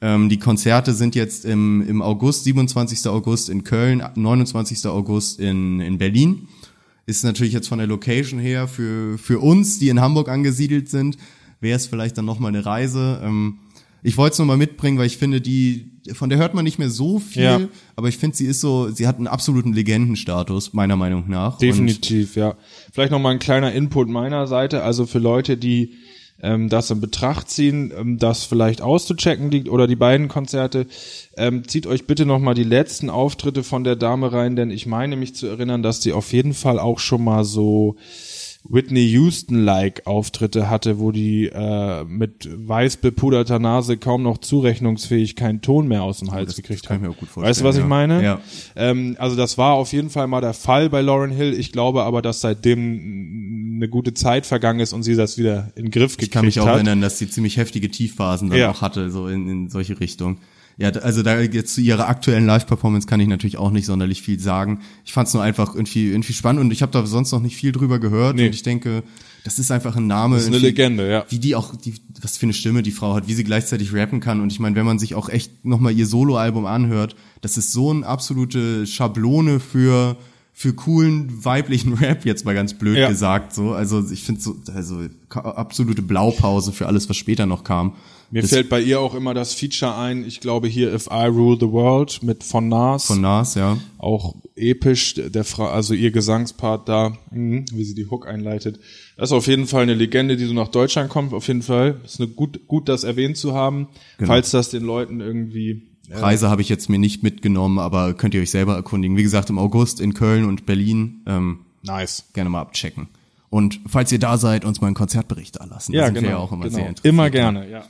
Ähm, die Konzerte sind jetzt im, im August, 27. August in Köln, 29. August in, in Berlin. Ist natürlich jetzt von der Location her für, für uns, die in Hamburg angesiedelt sind, wäre es vielleicht dann nochmal eine Reise. Ähm, ich wollte es nochmal mitbringen, weil ich finde, die, von der hört man nicht mehr so viel,
Ja.
aber ich finde, sie ist so, sie hat einen absoluten Legendenstatus, meiner Meinung nach. Und
Definitiv, ja. Vielleicht noch mal ein kleiner Input meiner Seite. Also für Leute, die ähm, das in Betracht ziehen, ähm, das vielleicht auszuchecken liegt oder die beiden Konzerte, ähm, zieht euch bitte noch mal die letzten Auftritte von der Dame rein, denn ich meine mich zu erinnern, dass sie auf jeden Fall auch schon mal so Whitney Houston-like Auftritte hatte, wo die äh, mit weiß bepuderter Nase kaum noch zurechnungsfähig keinen Ton mehr aus dem Hals
das-
gekriegt
das kann ich
hat.
mir auch gut
Weißt du, was
vorstellen,
ich
ja.
meine?
Ja.
Ähm, also das war auf jeden Fall mal der Fall bei Lauren Hill. Ich glaube aber, dass seitdem eine gute Zeit vergangen ist und sie das wieder in den Griff gekriegt
Ich kann mich auch
hat.
erinnern, dass sie ziemlich heftige Tiefphasen dann
Ja.
auch hatte, so in, in solche Richtung. Ja, also da jetzt zu ihrer aktuellen Live-Performance kann ich natürlich auch nicht sonderlich viel sagen. Ich fand es nur einfach irgendwie, irgendwie spannend und ich habe da sonst noch nicht viel drüber gehört
Nee.
und ich denke, das ist einfach ein Name.
Das ist eine Legende, ja.
Wie die auch, die, was für eine Stimme die Frau hat, wie sie gleichzeitig rappen kann und ich meine, wenn man sich auch echt nochmal ihr Soloalbum anhört, das ist so eine absolute Schablone für für coolen weiblichen Rap jetzt mal ganz blöd
Ja.
gesagt so also ich finde so also absolute Blaupause für alles was später noch kam
Mir
Das-
fällt bei ihr auch immer das Feature ein, ich glaube hier If I Rule the World mit von Nas.
von Nas ja
auch episch, der Frau, also ihr Gesangspart da, mhm, wie sie die Hook einleitet. Das ist auf jeden Fall eine Legende, die so nach Deutschland kommt, auf jeden Fall. Ist eine gut, gut, das erwähnt zu haben,
Genau.
falls das den Leuten irgendwie,
Preise habe ich jetzt mir nicht mitgenommen aber könnt ihr euch selber erkundigen wie gesagt im August in Köln und Berlin ähm,
nice.
gerne mal abchecken und falls ihr da seid uns mal einen Konzertbericht da lassen da
Ja, genau.
ja auch immer
genau. Immer gerne, ja.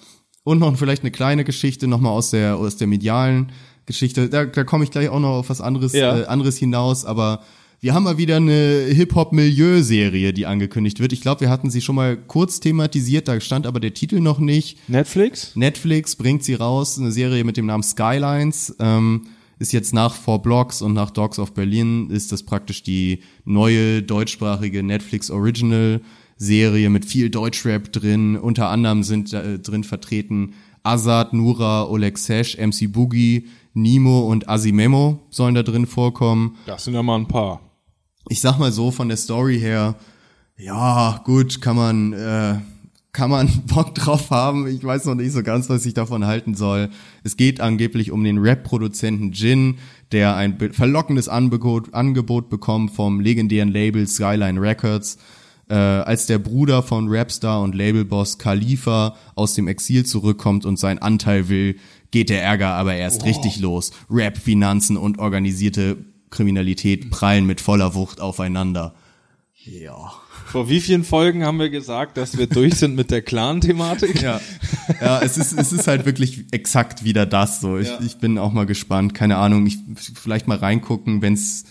Und noch vielleicht eine kleine Geschichte nochmal aus der aus der medialen Geschichte. Da, da komme ich gleich auch noch auf was anderes
Ja.
äh, anderes hinaus. Aber Wir haben mal wieder eine Hip-Hop-Milieu-Serie, die angekündigt wird. Ich glaube, wir hatten sie schon mal kurz thematisiert, da stand aber der Titel noch nicht.
Netflix?
Netflix bringt sie raus, eine Serie mit dem Namen Skylines. Ähm, ist jetzt nach Four Blocks und nach Dogs of Berlin ist das praktisch die neue deutschsprachige Netflix Original Serie mit viel Deutschrap drin. Unter anderem sind äh, drin vertreten Azad, Nura, Oleg Sesh, MC Boogie, Nemo und Asimemo sollen da drin vorkommen
Das sind ja mal ein paar.
ich sag mal so von der Story her, ja, gut, kann man, äh, kann man Bock drauf haben. Ich weiß noch nicht so ganz, was ich davon halten soll. Es geht angeblich um den Rap-Produzenten Jin, der ein verlockendes Angebot, Angebot bekommt vom legendären Label Skyline Records. Äh, als der Bruder von Rapstar und Labelboss Khalifa aus dem Exil zurückkommt und seinen Anteil will, geht der Ärger aber erst richtig los. Rap, Finanzen und organisierte Kriminalität prallen mit voller Wucht aufeinander. Ja.
Vor wie vielen Folgen haben wir gesagt, dass wir durch sind mit der Clan-Thematik?
Ja, ja es, ist, es ist halt wirklich exakt wieder das so. Ich,
Ja.
ich bin auch mal gespannt. Keine Ahnung, ich vielleicht mal reingucken, wenn's,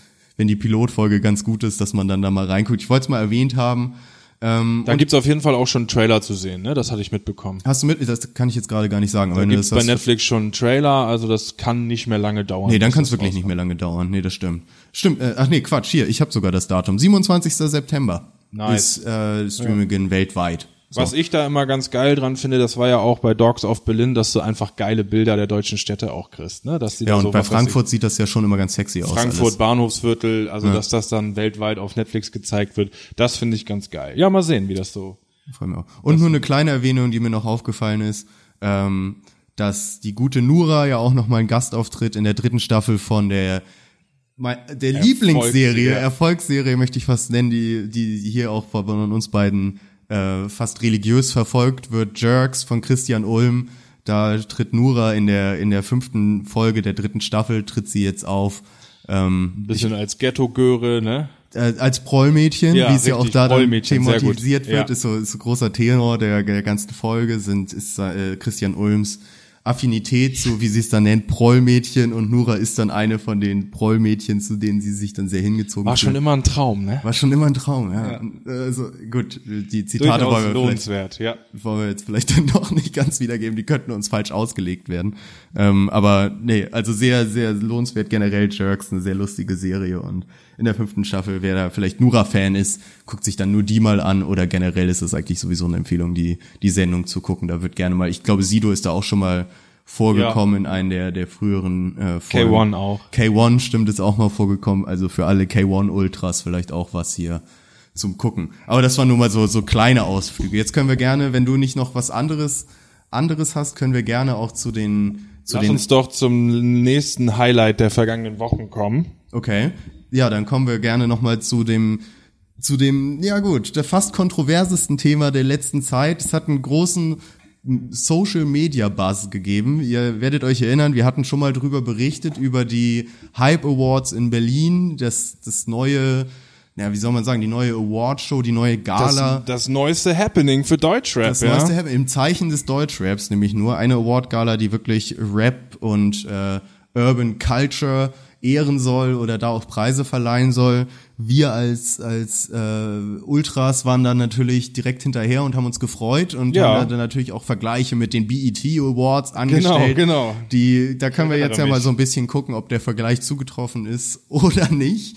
wenn die Pilotfolge ganz gut ist, dass man dann da mal reinguckt. Ich wollte es mal erwähnt haben. Ähm,
Da gibt's auf jeden Fall auch schon einen Trailer zu sehen, ne? Das hatte ich mitbekommen.
hast du mit? Das kann ich jetzt gerade gar nicht sagen.
Da
das
bei
hast-
Netflix schon einen Trailer, also das kann nicht mehr lange dauern.
Nee, dann kann es wirklich nicht
rauskommt.
mehr lange dauern. Nee, das stimmt. Stimmt, äh, ach nee, Quatsch, hier, ich habe sogar das Datum. 27. September
Nice.
ist äh, Streaming weltweit. So.
Was ich da immer ganz geil dran finde, das war ja auch bei Dogs of Berlin, dass du einfach geile Bilder der deutschen Städte auch kriegst, ne? Dass die
ja, und
so,
bei
was
Frankfurt sieht das ja schon immer ganz sexy aus.
Frankfurt. Bahnhofsviertel, also dass das dann weltweit auf Netflix gezeigt wird, das finde ich ganz geil. Ja, mal sehen, wie das so.
Und nur eine kleine Erwähnung, die mir noch aufgefallen ist, ähm, dass die gute Nura ja auch noch mal einen Gastauftritt in der dritten Staffel von der der Lieblingsserie,
ja.
Erfolgsserie möchte ich fast nennen, die die hier auch von uns beiden äh, fast religiös verfolgt wird. Jerks von Christian Ulm. Da tritt Nura in der in der fünften Folge der dritten Staffel tritt sie jetzt auf. Ähm,
Ein bisschen als Ghetto-Göre, ne?
äh, als Prollmädchen,
Ja,
wie es ja auch da dann thematisiert wird,
Ja.
ist so, ist so großer Tenor der, der ganzen Folge, sind, ist äh, Christian Ulms Affinität, so wie sie es dann nennt, Prollmädchen und Nura ist dann eine von den Prollmädchen, zu denen sie sich dann sehr hingezogen
War schon
fühlt.
immer ein Traum, ne?
War schon immer ein Traum, ja. Also, gut, die Zitate
Durchaus
wollen wir,
lohnenswert, ja.
wollen wir jetzt vielleicht dann noch nicht ganz wiedergeben, die könnten uns falsch ausgelegt werden. Ähm, aber nee, also sehr, sehr lohnenswert generell Jerks, eine sehr lustige Serie und in der fünften Staffel, wer da vielleicht Nura-Fan ist, guckt sich dann nur die mal an oder generell ist es eigentlich sowieso eine Empfehlung, die, die Sendung zu gucken. Da wird gerne mal, ich glaube, Sido ist da auch schon mal vorgekommen in einem der, der früheren äh, Folgen.
K1 auch.
K1 stimmt ist auch mal vorgekommen, also für alle K1 Ultras vielleicht auch was hier zum Gucken. Aber das waren nur mal so so kleine Ausflüge. Jetzt können wir gerne, wenn du nicht noch was anderes anderes hast, können wir gerne auch zu den zu
Lass
den
uns doch zum nächsten Highlight der vergangenen Wochen kommen.
Okay. Ja, dann kommen wir gerne noch mal zu dem zu dem ja gut, der fast kontroversesten Thema der letzten Zeit. Es hat einen großen Social Media Buzz gegeben. Ihr werdet euch erinnern, wir hatten schon mal drüber berichtet über die Hype Awards in Berlin, das das neue ja, wie soll man sagen, die neue Award Show, die neue
Das,
Gala.
das neueste Happening für Deutschrap,
Das
ja.
neueste Hap- im Zeichen des Deutschraps, nämlich nur eine Award-Gala, die wirklich Rap und äh, Urban Culture ehren soll oder da auch Preise verleihen soll. Wir als als äh, Ultras waren dann natürlich direkt hinterher und haben uns gefreut und
Ja.
haben dann natürlich auch Vergleiche mit den BET Awards angestellt.
genau.
Die, da können wir jetzt ja mal
mich.
so ein bisschen gucken, ob der Vergleich zugetroffen ist oder nicht.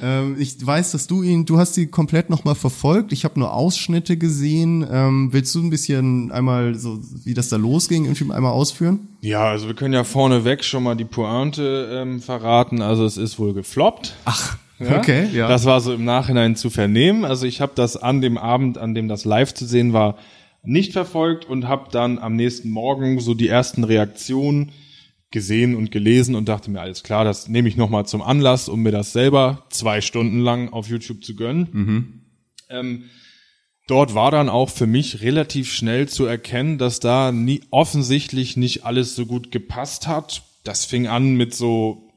Ähm, ich weiß, dass du ihn, du hast sie komplett nochmal verfolgt. Ich habe nur Ausschnitte gesehen. Ähm, willst du ein bisschen einmal so, wie das da losging, irgendwie einmal ausführen?
Ja, also wir können ja vorneweg schon mal die Pointe ähm, verraten. Also es ist wohl gefloppt.
Ach, okay, ja.
Das war so im Nachhinein zu vernehmen. Also ich habe das an dem Abend, an dem das live zu sehen war, nicht verfolgt und habe dann am nächsten Morgen so die ersten Reaktionen gesehen und gelesen und dachte mir, alles klar, das nehme ich nochmal zum Anlass, um mir das selber zwei Stunden lang auf YouTube zu gönnen. Ähm, dort war dann auch für mich relativ schnell zu erkennen, dass da nie, offensichtlich nicht alles so gut gepasst hat. Das fing an mit so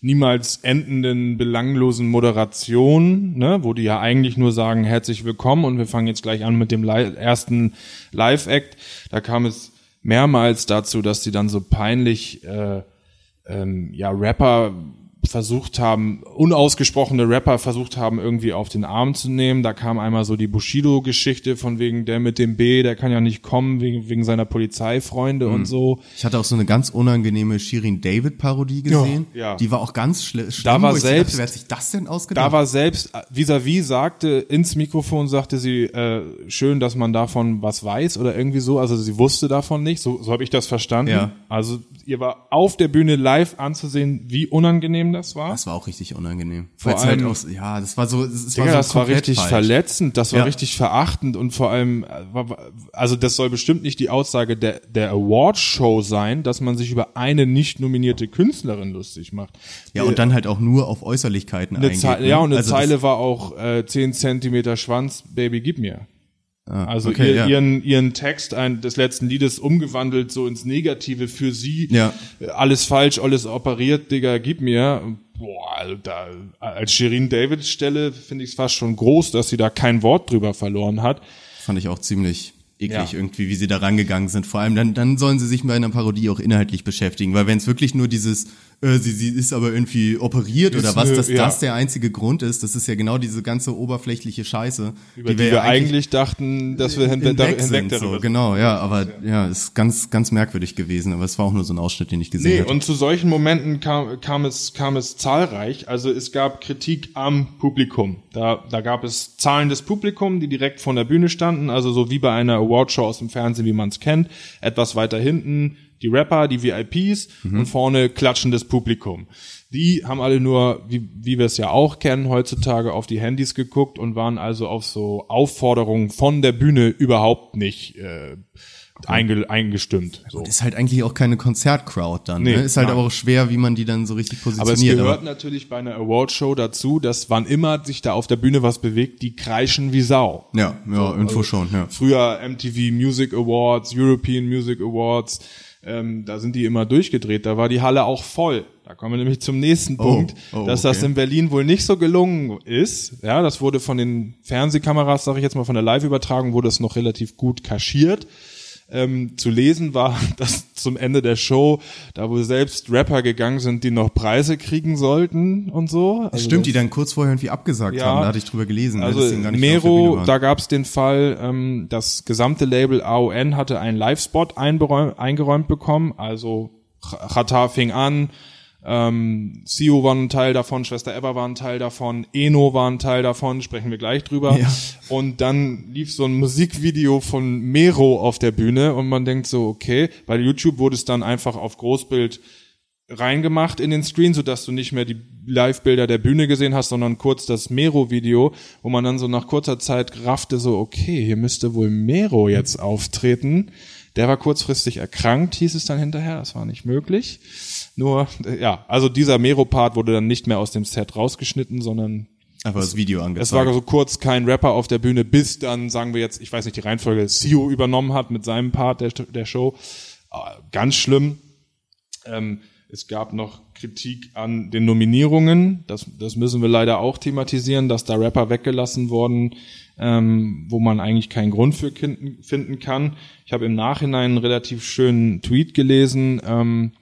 niemals endenden, belanglosen Moderationen, ne, wo die ja eigentlich nur sagen, herzlich willkommen und wir fangen jetzt gleich an mit dem Li ersten Live-Act. Da kam es mehrmals dazu, dass die dann so peinlich äh, ähm, ja, Rapper versucht haben, unausgesprochene Rapper versucht haben, irgendwie auf den Arm zu nehmen. Da kam einmal so die Bushido-Geschichte von wegen der mit dem B, der kann ja nicht kommen wegen, wegen seiner Polizeifreunde
Mhm.
und so.
Ich hatte auch so eine ganz unangenehme Shirin David Parodie gesehen.
Ja.
Die war auch ganz schl schlimm.
Da war selbst-
dachte, wer hat sich das denn ausgedacht?
Da war selbst vis-à-vis sagte ins Mikrofon sagte sie äh, schön, dass man davon was weiß oder irgendwie so. Also sie wusste davon nicht. So, so habe ich das verstanden.
Ja.
Also ihr war auf der Bühne live anzusehen, wie unangenehm das war.
das war auch richtig unangenehm.
Vor
halt
allem-
auch, so- ja, das war so, das
Digga,
war so
das war richtig
falsch.
verletzend, das war
Ja.
richtig verachtend und vor allem, äh, also das soll bestimmt nicht die Aussage der, der Award-Show sein, dass man sich über eine nicht nominierte Künstlerin lustig macht.
Ja, und dann halt auch nur auf Äußerlichkeiten
Eine
eingeht. Ne?
ja, und eine
Also
Zeile war auch äh, 10 Zentimeter Schwanz, Baby, gib mir.
Ah,
Also
okay,
ihr,
ja.
ihren, ihren Text ein, des letzten Liedes umgewandelt so ins Negative für sie.
Ja.
Alles falsch, alles operiert, Digga, gib mir. Boah, also da, als Shirin David Stelle finde ich es fast schon groß, dass sie da kein Wort drüber verloren hat.
Fand ich auch ziemlich eklig
Ja.
irgendwie, wie sie da rangegangen sind. Vor allem dann, dann sollen sie sich mit einer Parodie auch inhaltlich beschäftigen, weil wenn es wirklich nur dieses, äh, sie, sie ist aber irgendwie operiert
Ist
oder was,
ne-
dass
ja.
das der einzige Grund ist, das ist ja genau diese ganze oberflächliche Scheiße,
Über die, wir,
ja
eigentlich dachten, dass wir hinweg,
hinweg
hinweg
sind.
darüber
So, genau, ja, aber ja, ist ganz, ganz merkwürdig gewesen, aber es war auch nur so ein Ausschnitt, den ich gesehen
Nee,
habe.
und zu solchen Momenten kam, kam, es, kam es zahlreich. Also es gab Kritik am Publikum. Da, da gab es Zahlen des Publikums, die direkt von der Bühne standen, also so wie bei einer Awardshow aus dem Fernsehen, wie man es kennt. Etwas weiter hinten die Rapper, die VIPs und vorne klatschendes Publikum. Die haben alle nur, wie, wie wir es ja auch kennen, heutzutage auf die Handys geguckt und waren also auf so Aufforderungen von der Bühne überhaupt nicht äh, einge, eingestimmt. So.
ist halt eigentlich auch keine Konzertcrowd dann.
Nee,
ne? Ist halt
nein.
aber auch schwer, wie man die dann so richtig
Aber es
positioniert.
gehört natürlich bei einer Awardshow dazu, dass wann immer sich da auf der Bühne was bewegt, die kreischen wie Sau.
ja, ja, irgendwo
also
schon, ja.
Früher MTV Music Awards, European Music Awards, ähm, da sind die immer durchgedreht. Da war die Halle auch voll. Da kommen wir nämlich zum nächsten Punkt,
oh,
dass das
okay.
in Berlin wohl nicht so gelungen ist. Ja, das wurde von den Fernsehkameras, sage ich jetzt mal, von der Live-Übertragung wurde es noch relativ gut kaschiert. Ähm, zu lesen war, dass zum Ende der Show, da wo selbst Rapper gegangen sind, die noch Preise kriegen sollten und so. Also
Stimmt,
das-
die dann kurz vorher irgendwie abgesagt
Ja.
haben, da hatte ich drüber gelesen. ne,
also
gar nicht
Mero, da gab es den Fall, ähm, das gesamte Label AON hatte einen Live-Spot eingeräumt bekommen. Also Ch- Chata fing an, ähm, Sio war ein Teil davon, Schwester Eva war ein Teil davon, Eno war ein Teil davon, sprechen wir gleich drüber.
Ja.
Und dann lief so ein Musikvideo von Mero auf der Bühne und man denkt so, okay, bei YouTube wurde es dann einfach auf Großbild reingemacht in den Screen, sodass du nicht mehr die Live-Bilder der Bühne gesehen hast, sondern kurz das Mero-Video, wo man dann so nach kurzer Zeit raffte, so, okay, hier müsste wohl Mero jetzt auftreten. Der war kurzfristig erkrankt, hieß es dann hinterher, das war nicht möglich. Nur, ja, also dieser Mero-Part wurde dann nicht mehr aus dem Set rausgeschnitten, sondern
Einfach das Video angezeigt.
es war so kurz kein Rapper auf der Bühne, bis dann, sagen wir jetzt, ich weiß nicht, die Reihenfolge, Sio übernommen hat mit seinem Part der, der Show. Ah, Ganz schlimm. Ähm, es gab noch Kritik an den Nominierungen. Das, das müssen wir leider auch thematisieren, dass da Rapper weggelassen wurden, ähm, wo man eigentlich keinen Grund für finden, kann. Ich habe im Nachhinein einen relativ schönen Tweet gelesen, ähm,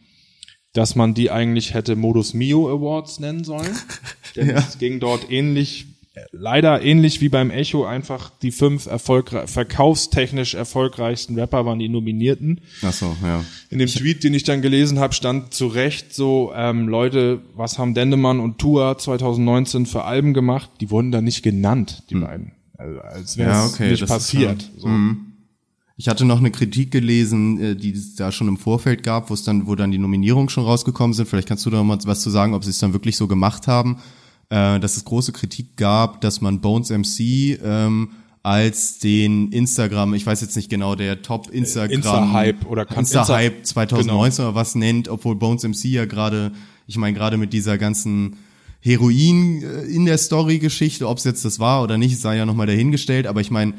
dass man die eigentlich hätte Modus Mio Awards nennen sollen. Denn es ging dort ähnlich, äh, leider ähnlich wie beim Echo, einfach die fünf erfolgreich, verkaufstechnisch erfolgreichsten Rapper waren die Nominierten.
Ach so, ja.
In dem Tweet, den ich dann gelesen habe, stand zu Recht so, ähm, Leute, was haben Dendemann und Tua 2019 für Alben gemacht? Die wurden da nicht genannt, die beiden. Also, als wäre
Hm. Ja,
es
okay,
nicht
das ist
passiert.
ja-
so.
Ich hatte noch eine Kritik gelesen, äh, die es da schon im Vorfeld gab, wo es dann, wo dann die Nominierungen schon rausgekommen sind. Vielleicht kannst du da noch mal was zu sagen, ob sie es dann wirklich so gemacht haben, äh, dass es große Kritik gab, dass man Bones MC ähm, als den Instagram, ich weiß jetzt nicht genau, der Top Instagram
Insta-Hype oder kann-
Insta-Hype
Insta-
2019 oder was nennt, obwohl Bones MC ja gerade, ich meine gerade mit dieser ganzen Heroin äh, in der Story-Geschichte, ob es jetzt das war oder nicht, sei ja nochmal dahingestellt, aber ich meine,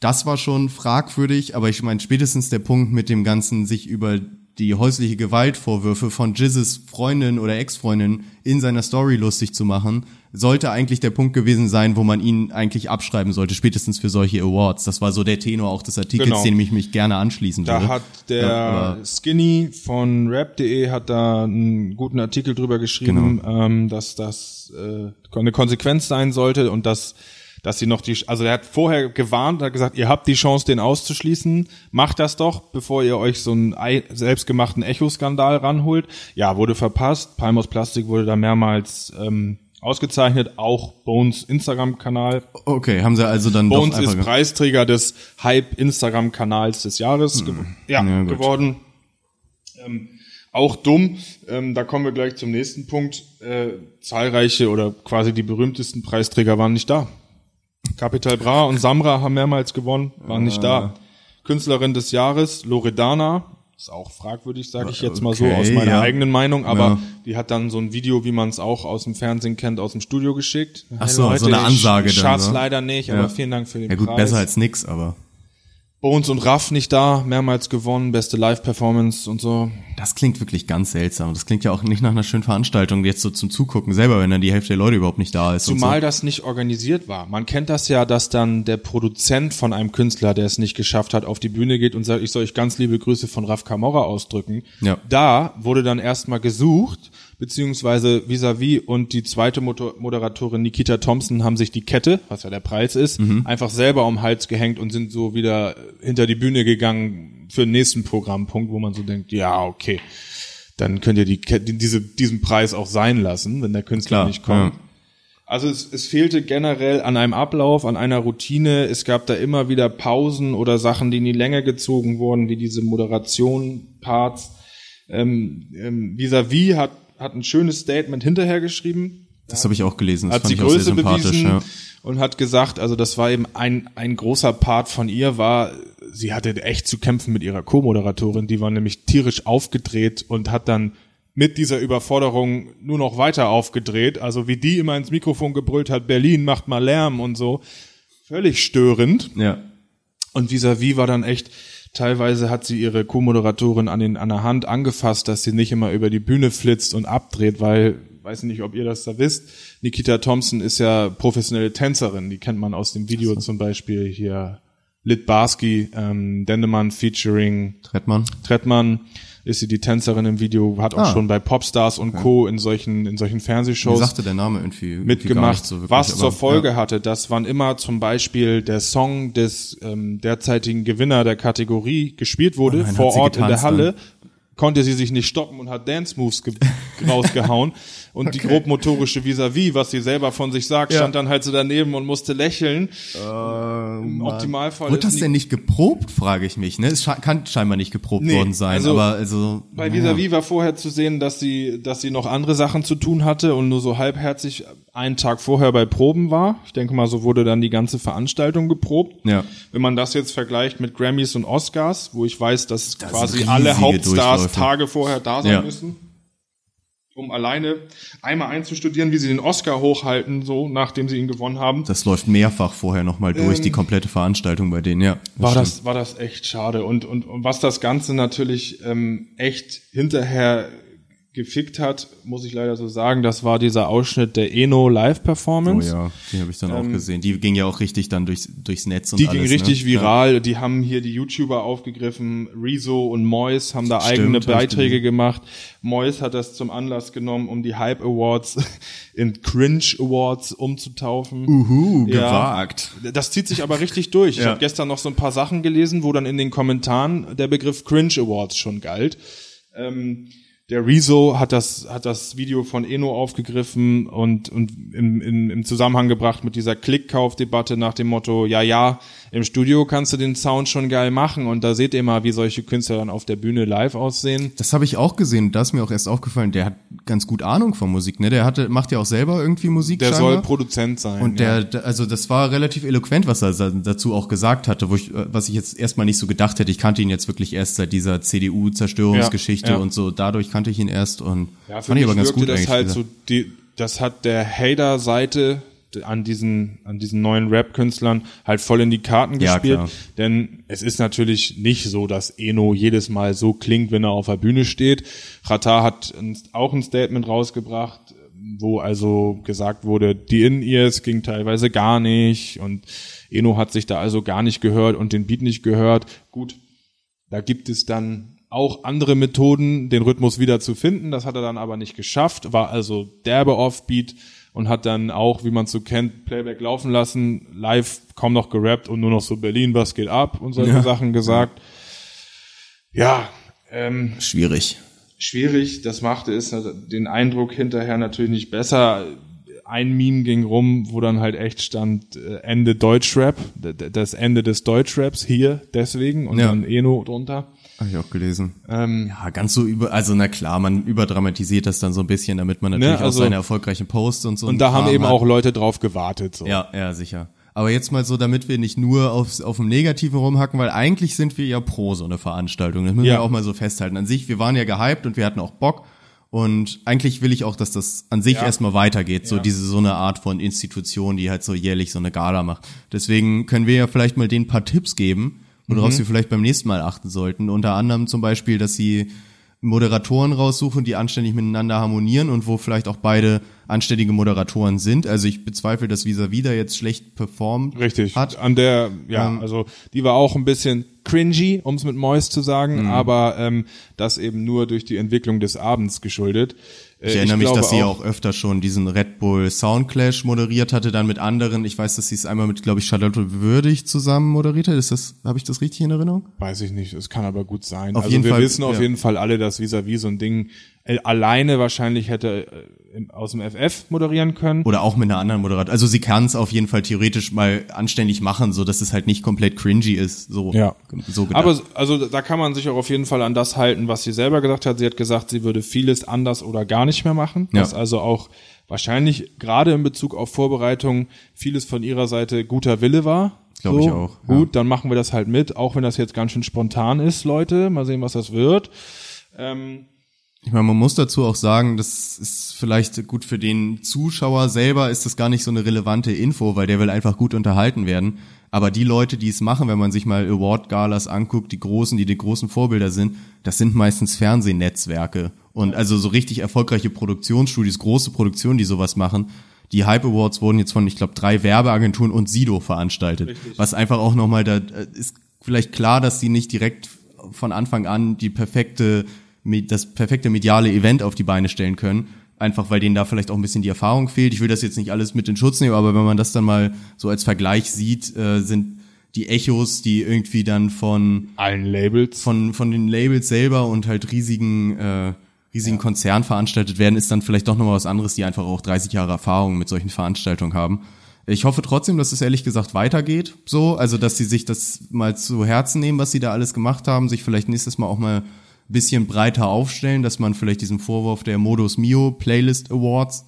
das war schon fragwürdig, aber ich meine, spätestens der Punkt mit dem Ganzen, sich über die häusliche Gewaltvorwürfe von Jizzes Freundin oder Ex-Freundin in seiner Story lustig zu machen, sollte eigentlich der Punkt gewesen sein, wo man ihn eigentlich abschreiben sollte, spätestens für solche Awards. Das war so der Tenor auch des Artikels,
Genau.
den ich mich gerne anschließen würde.
Da hat der
Ja,
Skinny von rap.de hat da einen guten Artikel drüber geschrieben,
Genau.
ähm, dass das äh, eine Konsequenz sein sollte und dass dass sie noch die, also er hat vorher gewarnt, hat gesagt, ihr habt die Chance, den auszuschließen, macht das doch, bevor ihr euch so einen ei- selbstgemachten Echo-Skandal ranholt. Ja, wurde verpasst. Palmos Plastik wurde da mehrmals ähm, ausgezeichnet, auch Bones Instagram-Kanal.
Okay, haben sie also dann
Bones
doch
ist
ge-
Preisträger des Hype-Instagram-Kanals des Jahres ge ja,
Ja, gut.
geworden. Ähm, auch dumm, ähm, da kommen wir gleich zum nächsten Punkt. Äh, zahlreiche oder quasi die berühmtesten Preisträger waren nicht da. Capital Bra und Samra haben mehrmals gewonnen, waren nicht da. Künstlerin des Jahres, Loredana, ist auch fragwürdig, sage ich jetzt mal so, aus meiner
ja.
eigenen Meinung, aber
Ja.
die hat dann so ein Video, wie man es auch aus dem Fernsehen kennt, aus dem Studio geschickt.
Ach so,
Hey
so eine
ich
Ansage dann,
schaff's
so.
leider nicht,
Ja.
aber vielen Dank für den
Ja gut,
Preis.
besser als nix, aber
Bones und Raff nicht da, mehrmals gewonnen, beste Live-Performance und so.
das klingt wirklich ganz seltsam. Das klingt ja auch nicht nach einer schönen Veranstaltung, jetzt so zum Zugucken selber, wenn dann die Hälfte der Leute überhaupt nicht da ist.
Zumal
so.
das nicht organisiert war. Man kennt das ja, dass dann der Produzent von einem Künstler, der es nicht geschafft hat, auf die Bühne geht und sagt, ich soll euch ganz liebe Grüße von Raf Camorra ausdrücken.
Ja.
Da wurde dann erstmal gesucht, beziehungsweise vis-à-vis und die zweite Moderatorin Nikita Thompson haben sich die Kette, was ja der Preis ist,
Mhm.
einfach selber um den Hals gehängt und sind so wieder hinter die Bühne gegangen für den nächsten Programmpunkt, wo man so denkt, ja, okay, dann könnt ihr die, Kette- diese, diesen Preis auch sein lassen, wenn der Künstler
Klar,
nicht kommt.
ja.
Also es, es fehlte generell an einem Ablauf, an einer Routine. Es gab da immer wieder Pausen oder Sachen, die in die Länge gezogen wurden, wie diese Moderation-Parts. Ähm, ähm, Vis-à-vis hat, hat ein schönes Statement hinterher geschrieben,
Das habe ich auch gelesen. Das
hat
fand
sie
ich auch sehr
Größe
sympathisch.
bewiesen
Ja.
und hat gesagt, also das war eben ein, ein großer Part von ihr war, sie hatte echt zu kämpfen mit ihrer Co-Moderatorin, die war nämlich tierisch aufgedreht und hat dann mit dieser Überforderung nur noch weiter aufgedreht, also wie die immer ins Mikrofon gebrüllt hat, Berlin macht mal Lärm und so, völlig störend.
ja.
Und vis-à-vis war dann echt, teilweise hat sie ihre Co-Moderatorin an, den, an der Hand angefasst, dass sie nicht immer über die Bühne flitzt und abdreht, weil, weiß nicht, ob ihr das da wisst, Nikita Thompson ist ja professionelle Tänzerin, die kennt man aus dem Video zum Beispiel hier Lit Barsky, ähm, Dendemann featuring
Trettmann.
Trettmann, ist sie die Tänzerin im Video, hat auch
Ah.
schon bei Popstars und Co. in solchen, in solchen Fernsehshows
sagte der Name irgendwie, irgendwie
mitgemacht,
so wirklich,
was
aber,
zur Folge
Ja.
hatte, dass wann immer zum Beispiel der Song des ähm, derzeitigen Gewinner der Kategorie gespielt wurde,
Oh nein,
vor Ort in der Halle, konnte sie sich nicht stoppen und hat Dance Moves ge rausgehauen. Und die grobmotorische Vis-à-vis, was sie selber von sich sagt,
Ja.
stand dann halt so daneben und musste lächeln. Im Optimalfall
Wurde
ist
das denn nicht geprobt, frage ich mich. Ne? Es kann scheinbar nicht geprobt
Nee,
worden sein,
also
aber also
Bei. Vis-a-vis war vorher zu sehen, dass sie, dass sie noch andere Sachen zu tun hatte und nur so halbherzig einen Tag vorher bei Proben war. Ich denke mal, so wurde dann die ganze Veranstaltung geprobt.
Ja.
Wenn man das jetzt vergleicht mit Grammys und Oscars, wo ich weiß, dass
Das
quasi alle Hauptstars. Tage vorher da sein
Ja.
müssen, um alleine einmal einzustudieren, wie sie den Oscar hochhalten, so nachdem sie ihn gewonnen haben.
Das läuft mehrfach vorher nochmal durch, die komplette Veranstaltung bei denen, ja.
war
stimmt.
das, war das echt schade. Und, und, und was das Ganze natürlich ähm, echt hinterher gefickt hat, muss ich leider so sagen, das war dieser Ausschnitt der Eno
Oh
Live-Performance.
ja, die habe ich dann auch gesehen. Die ging ja auch richtig dann durchs, durchs Netz und
Ähm, Die
alles.
ging richtig
ne?
viral. Die haben hier die YouTuber aufgegriffen. Rezo und Mois haben da
Stimmt,
eigene Beiträge gemacht. Mois hat das zum Anlass genommen, um die Hype Awards in Cringe Awards umzutaufen.
Uhu,
Ja.
gewagt.
Das zieht sich aber richtig durch. Ich
Ja.
habe gestern noch so ein paar Sachen gelesen, wo dann in den Kommentaren der Begriff Cringe Awards schon galt. Ähm, der Rezo hat das, hat das Video von Eno aufgegriffen und, und im, im, im Zusammenhang gebracht mit dieser Klickkaufdebatte nach dem Motto, ja, ja, im Studio kannst du den Sound schon geil machen und da seht ihr mal, wie solche Künstler dann auf der Bühne live aussehen.
Das habe ich auch gesehen. Da ist mir auch erst aufgefallen, der hat ganz gut Ahnung von Musik. Ne? Der hatte, macht ja auch selber irgendwie Musik.
Der
scheinbar.
soll Produzent sein.
Und
ja.
der, der, also das war relativ eloquent, was er dazu auch gesagt hatte, wo ich, äh, was ich jetzt erstmal nicht so gedacht hätte. Ich kannte ihn jetzt wirklich erst seit dieser CDU-Zerstörungsgeschichte
Ja, ja.
und so. Dadurch kannte ich ihn erst und
Ja,
fand ich aber ganz gut
das
eigentlich.
halt so, die, das hat der Hater-Seite an diesen, an diesen neuen Rap-Künstlern halt voll in die Karten
Ja,
gespielt.
klar.
Denn es ist natürlich nicht so, dass Eno jedes Mal so klingt, wenn er auf der Bühne steht. Rata hat auch ein Statement rausgebracht, wo also gesagt wurde, die In-Ears ging teilweise gar nicht und Eno hat sich da also gar nicht gehört und den Beat nicht gehört. Gut, da gibt es dann auch andere Methoden, den Rhythmus wieder zu finden. Das hat er dann aber nicht geschafft, war also derbe Offbeat und hat dann auch, wie man so kennt, Playback laufen lassen, live kaum noch gerappt und nur noch so Berlin, was geht ab und solche
Ja.
Sachen gesagt. Ja, ähm,
Schwierig.
schwierig. Das machte es den Eindruck hinterher natürlich nicht besser. Ein Meme ging rum, wo dann halt echt stand äh, Ende Deutschrap, das Ende des Deutschraps hier deswegen und
Ja.
dann Eno drunter.
Habe ich auch gelesen.
Ähm,
Ja, ganz so über, also na klar, man überdramatisiert das dann so ein bisschen, damit man natürlich
also-
auch seine erfolgreichen Posts und so.
und da haben eben
hat.
auch Leute drauf gewartet. So.
Ja, ja, sicher. Aber jetzt mal so, damit wir nicht nur aufs, auf dem Negativen rumhacken, weil eigentlich sind wir ja pro so eine Veranstaltung. Das müssen
Ja.
wir auch mal so festhalten. An sich, wir waren ja gehypt und wir hatten auch Bock. Und eigentlich will ich auch, dass das an sich
Ja.
erstmal weitergeht. So
Ja.
diese, so eine Art von Institution, die halt so jährlich so eine Gala macht. Deswegen können wir ja vielleicht mal denen ein paar Tipps geben, worauf
Mhm.
sie vielleicht beim nächsten Mal achten sollten. Unter anderem zum Beispiel, dass sie Moderatoren raussuchen, die anständig miteinander harmonieren und wo vielleicht auch beide anständige Moderatoren sind. Also ich bezweifle, dass Vis-a-vis da jetzt schlecht performt
Richtig.
hat.
An der, ja,
Ähm,
also die war auch ein bisschen cringy, um es mit Mois zu sagen,
Mhm.
aber ähm, das eben nur durch die Entwicklung des Abends geschuldet. Äh,
Ich erinnere mich,
glaube
dass sie auch öfter schon diesen Red Bull Soundclash moderiert hatte, dann mit anderen. Ich weiß, dass sie es einmal mit, glaube ich, Charlotte Würdig zusammen moderiert hat. Ist das, habe ich das richtig in Erinnerung?
Weiß ich nicht, es kann aber gut sein.
Auf
also wir
Fall,
wissen auf
ja.
jeden Fall alle, dass vis-à-vis so ein Ding alleine wahrscheinlich hätte äh, aus dem FF moderieren können.
Oder auch mit einer anderen Moderatorin. Also sie kann es auf jeden Fall theoretisch mal anständig machen, so dass es halt nicht komplett cringy ist. So,
Ja.
so gedacht.
Aber also da kann man sich auch auf jeden Fall an das halten, was sie selber gesagt hat. Sie hat gesagt, sie würde vieles anders oder gar nicht mehr machen.
Ja.
Was also auch wahrscheinlich gerade in Bezug auf Vorbereitung vieles von ihrer Seite guter Wille war.
Glaub ich auch, ja.
Gut, dann machen wir das halt mit, auch wenn das jetzt ganz schön spontan ist, Leute. Mal sehen, was das wird. Ähm,
Ich meine, man muss dazu auch sagen, das ist vielleicht gut für den Zuschauer selber ist das gar nicht so eine relevante Info, weil der will einfach gut unterhalten werden. Aber die Leute, die es machen, wenn man sich mal Award-Galas anguckt, die großen, die die großen Vorbilder sind, das sind meistens Fernsehnetzwerke. Und also so richtig erfolgreiche Produktionsstudios, große Produktionen, die sowas machen. Die Hype Awards wurden jetzt von, ich glaube, drei Werbeagenturen und Sido veranstaltet. Was einfach auch nochmal, da äh, ist vielleicht klar, dass die nicht direkt von Anfang an die perfekte, das perfekte mediale Event auf die Beine stellen können. Einfach weil denen da vielleicht auch ein bisschen die Erfahrung fehlt. Ich will das jetzt nicht alles mit in Schutz nehmen, aber wenn man das dann mal so als Vergleich sieht, äh, sind die Echos, die irgendwie dann von
allen Labels.
von, von den Labels selber und halt riesigen, äh, riesigen Konzernen veranstaltet werden, ist dann vielleicht doch nochmal was anderes, die einfach auch 30 Jahre Erfahrung mit solchen Veranstaltungen haben. Ich hoffe trotzdem, dass es ehrlich gesagt weitergeht, so, also dass sie sich das mal zu Herzen nehmen, was sie da alles gemacht haben, sich vielleicht nächstes Mal auch mal bisschen breiter aufstellen, dass man vielleicht diesen Vorwurf der Modus Mio Playlist Awards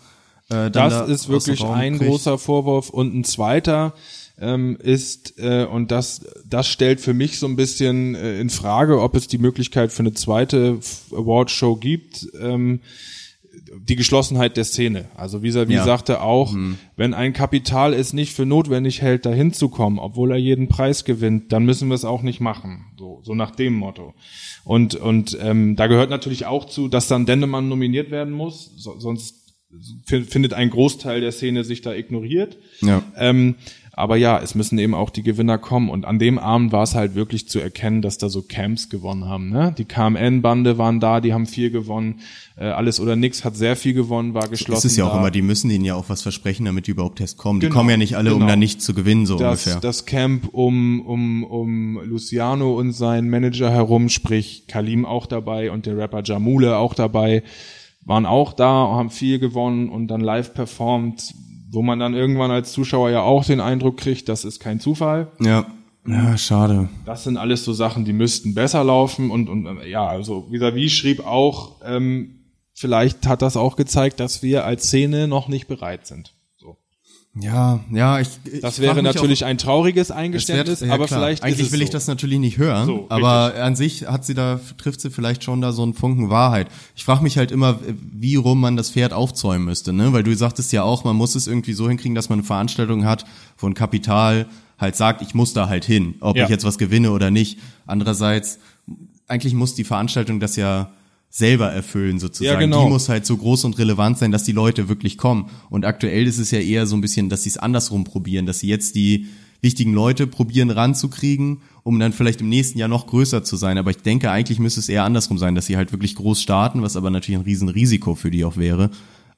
äh, dann
Das
da
ist wirklich ein
kriegt.
großer Vorwurf und ein zweiter ähm, ist äh, und das das stellt für mich so ein bisschen äh, in Frage, ob es die Möglichkeit für eine zweite F- Awardshow gibt. Ähm, die Geschlossenheit der Szene. Also vis-à-vis
Ja.
sagte auch, wenn ein Kapital es nicht für notwendig hält, dahin zu kommen, obwohl er jeden Preis gewinnt, dann müssen wir es auch nicht machen. So, so nach dem Motto. Und, und ähm, da gehört natürlich auch zu, dass dann Dendemann nominiert werden muss, so, sonst fi- findet ein Großteil der Szene sich da ignoriert.
Ja.
Ähm, aber ja, es müssen eben auch die Gewinner kommen. Und an dem Abend war es halt wirklich zu erkennen, dass da so Camps gewonnen haben. Ne? Die KMN-Bande waren da, die haben viel gewonnen. Äh, Alles oder nix hat sehr viel gewonnen, war geschlossen.
Es ist ja auch
da.
immer, die müssen ihnen ja auch was versprechen, damit die überhaupt erst kommen. Die
Genau,
kommen ja nicht alle, um
genau.
da nicht zu gewinnen, so
das,
ungefähr.
das Camp um, um, um Luciano und seinen Manager herum, sprich Kalim auch dabei und der Rapper Jamule auch dabei, waren auch da, haben viel gewonnen und dann live performt, wo man dann irgendwann als Zuschauer ja auch den Eindruck kriegt, das ist kein Zufall.
ja. Ja, schade.
Das sind alles so Sachen, die müssten besser laufen und, und äh, ja, also vis-à-vis schrieb auch, ähm, vielleicht hat das auch gezeigt, dass wir als Szene noch nicht bereit sind.
Ja, ja, ich. ich
Das wäre natürlich
auch,
ein trauriges
es wär-
Eingeständnis,
ja,
aber
klar.
vielleicht
Eigentlich
ist es
will
so.
ich das natürlich nicht hören,
So,
aber an sich hat sie da trifft sie vielleicht schon da so einen Funken Wahrheit. Ich frage mich halt immer, wie rum man das Pferd aufzäumen müsste, ne? Weil du sagtest ja auch, man muss es irgendwie so hinkriegen, dass man eine Veranstaltung hat, wo ein Kapital halt sagt, ich muss da halt hin, ob
Ja.
ich jetzt was gewinne oder nicht. Andererseits, eigentlich muss die Veranstaltung das ja selber erfüllen sozusagen.
Ja, genau.
Die muss halt so groß und relevant sein, dass die Leute wirklich kommen. Und aktuell ist es ja eher so ein bisschen, dass sie es andersrum probieren, dass sie jetzt die wichtigen Leute probieren ranzukriegen, um dann vielleicht im nächsten Jahr noch größer zu sein. Aber ich denke, eigentlich müsste es eher andersrum sein, dass sie halt wirklich groß starten, was aber natürlich ein Riesenrisiko für die auch wäre.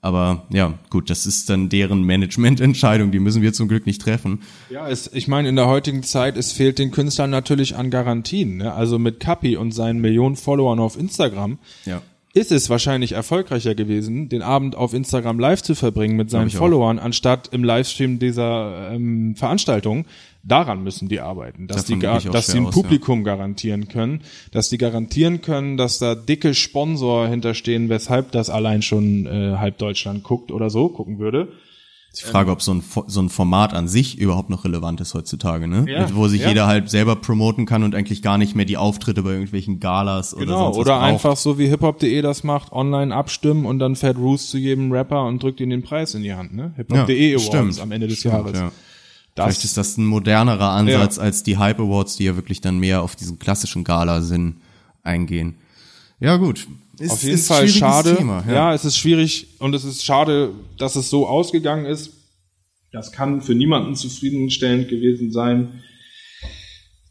Aber ja, gut, das ist dann deren Managemententscheidung, die müssen wir zum Glück nicht treffen.
Ja, es, ich meine, in der heutigen Zeit, es fehlt den Künstlern natürlich an Garantien. Ne? Also mit Kapi und seinen Millionen Followern auf Instagram
Ja.
Ist es wahrscheinlich erfolgreicher gewesen, den Abend auf Instagram live zu verbringen mit seinen
ich auch.
Followern, anstatt im Livestream dieser ähm, Veranstaltung. Daran müssen die arbeiten, dass
Davon
die, gar- dass sie ein
aus, ja.
Publikum garantieren können, dass die garantieren können, dass da dicke Sponsor hinterstehen, weshalb das allein schon äh, halb Deutschland guckt oder so gucken würde.
Ich frage, ob so ein, so ein Format an sich überhaupt noch relevant ist heutzutage, ne?
Ja,
Wo sich
ja.
jeder halt selber promoten kann und eigentlich gar nicht mehr die Auftritte bei irgendwelchen Galas oder
Genau,
sonst was
oder
braucht.
einfach so wie hiphop.de das macht, online abstimmen und dann fährt Roos zu jedem Rapper und drückt ihm den Preis in die Hand, ne? Hiphop.de Awards
stimmt.
am Ende des
Stimmt,
Jahres.
ja.
Das,
Vielleicht ist das ein modernerer Ansatz
Ja.
als die Hype Awards, die ja wirklich dann mehr auf diesen klassischen Gala-Sinn eingehen. Ja, gut. Ist,
auf jeden
ist
Fall schade.
Thema,
ja. es ist schwierig und es ist schade, dass es so ausgegangen ist. Das kann für niemanden zufriedenstellend gewesen sein.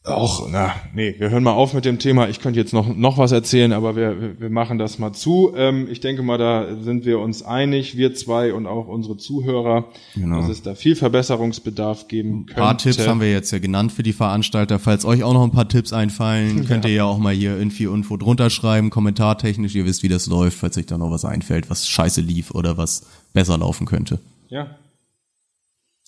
Auch, na, nee, wir hören mal auf mit dem Thema. Ich könnte jetzt noch, noch was erzählen, aber wir, wir- machen das mal zu. Ähm, ich denke mal, da sind wir uns einig, wir zwei und auch unsere Zuhörer,
Genau.
dass es da viel Verbesserungsbedarf geben könnte.
Ein paar Tipps haben wir jetzt ja genannt für die Veranstalter. Falls euch auch noch ein paar Tipps einfallen, könnt ihr ja auch mal hier irgendwie Info drunter schreiben, kommentartechnisch. Ihr wisst, wie das läuft, falls euch da noch was einfällt, was scheiße lief oder was besser laufen könnte.
Ja.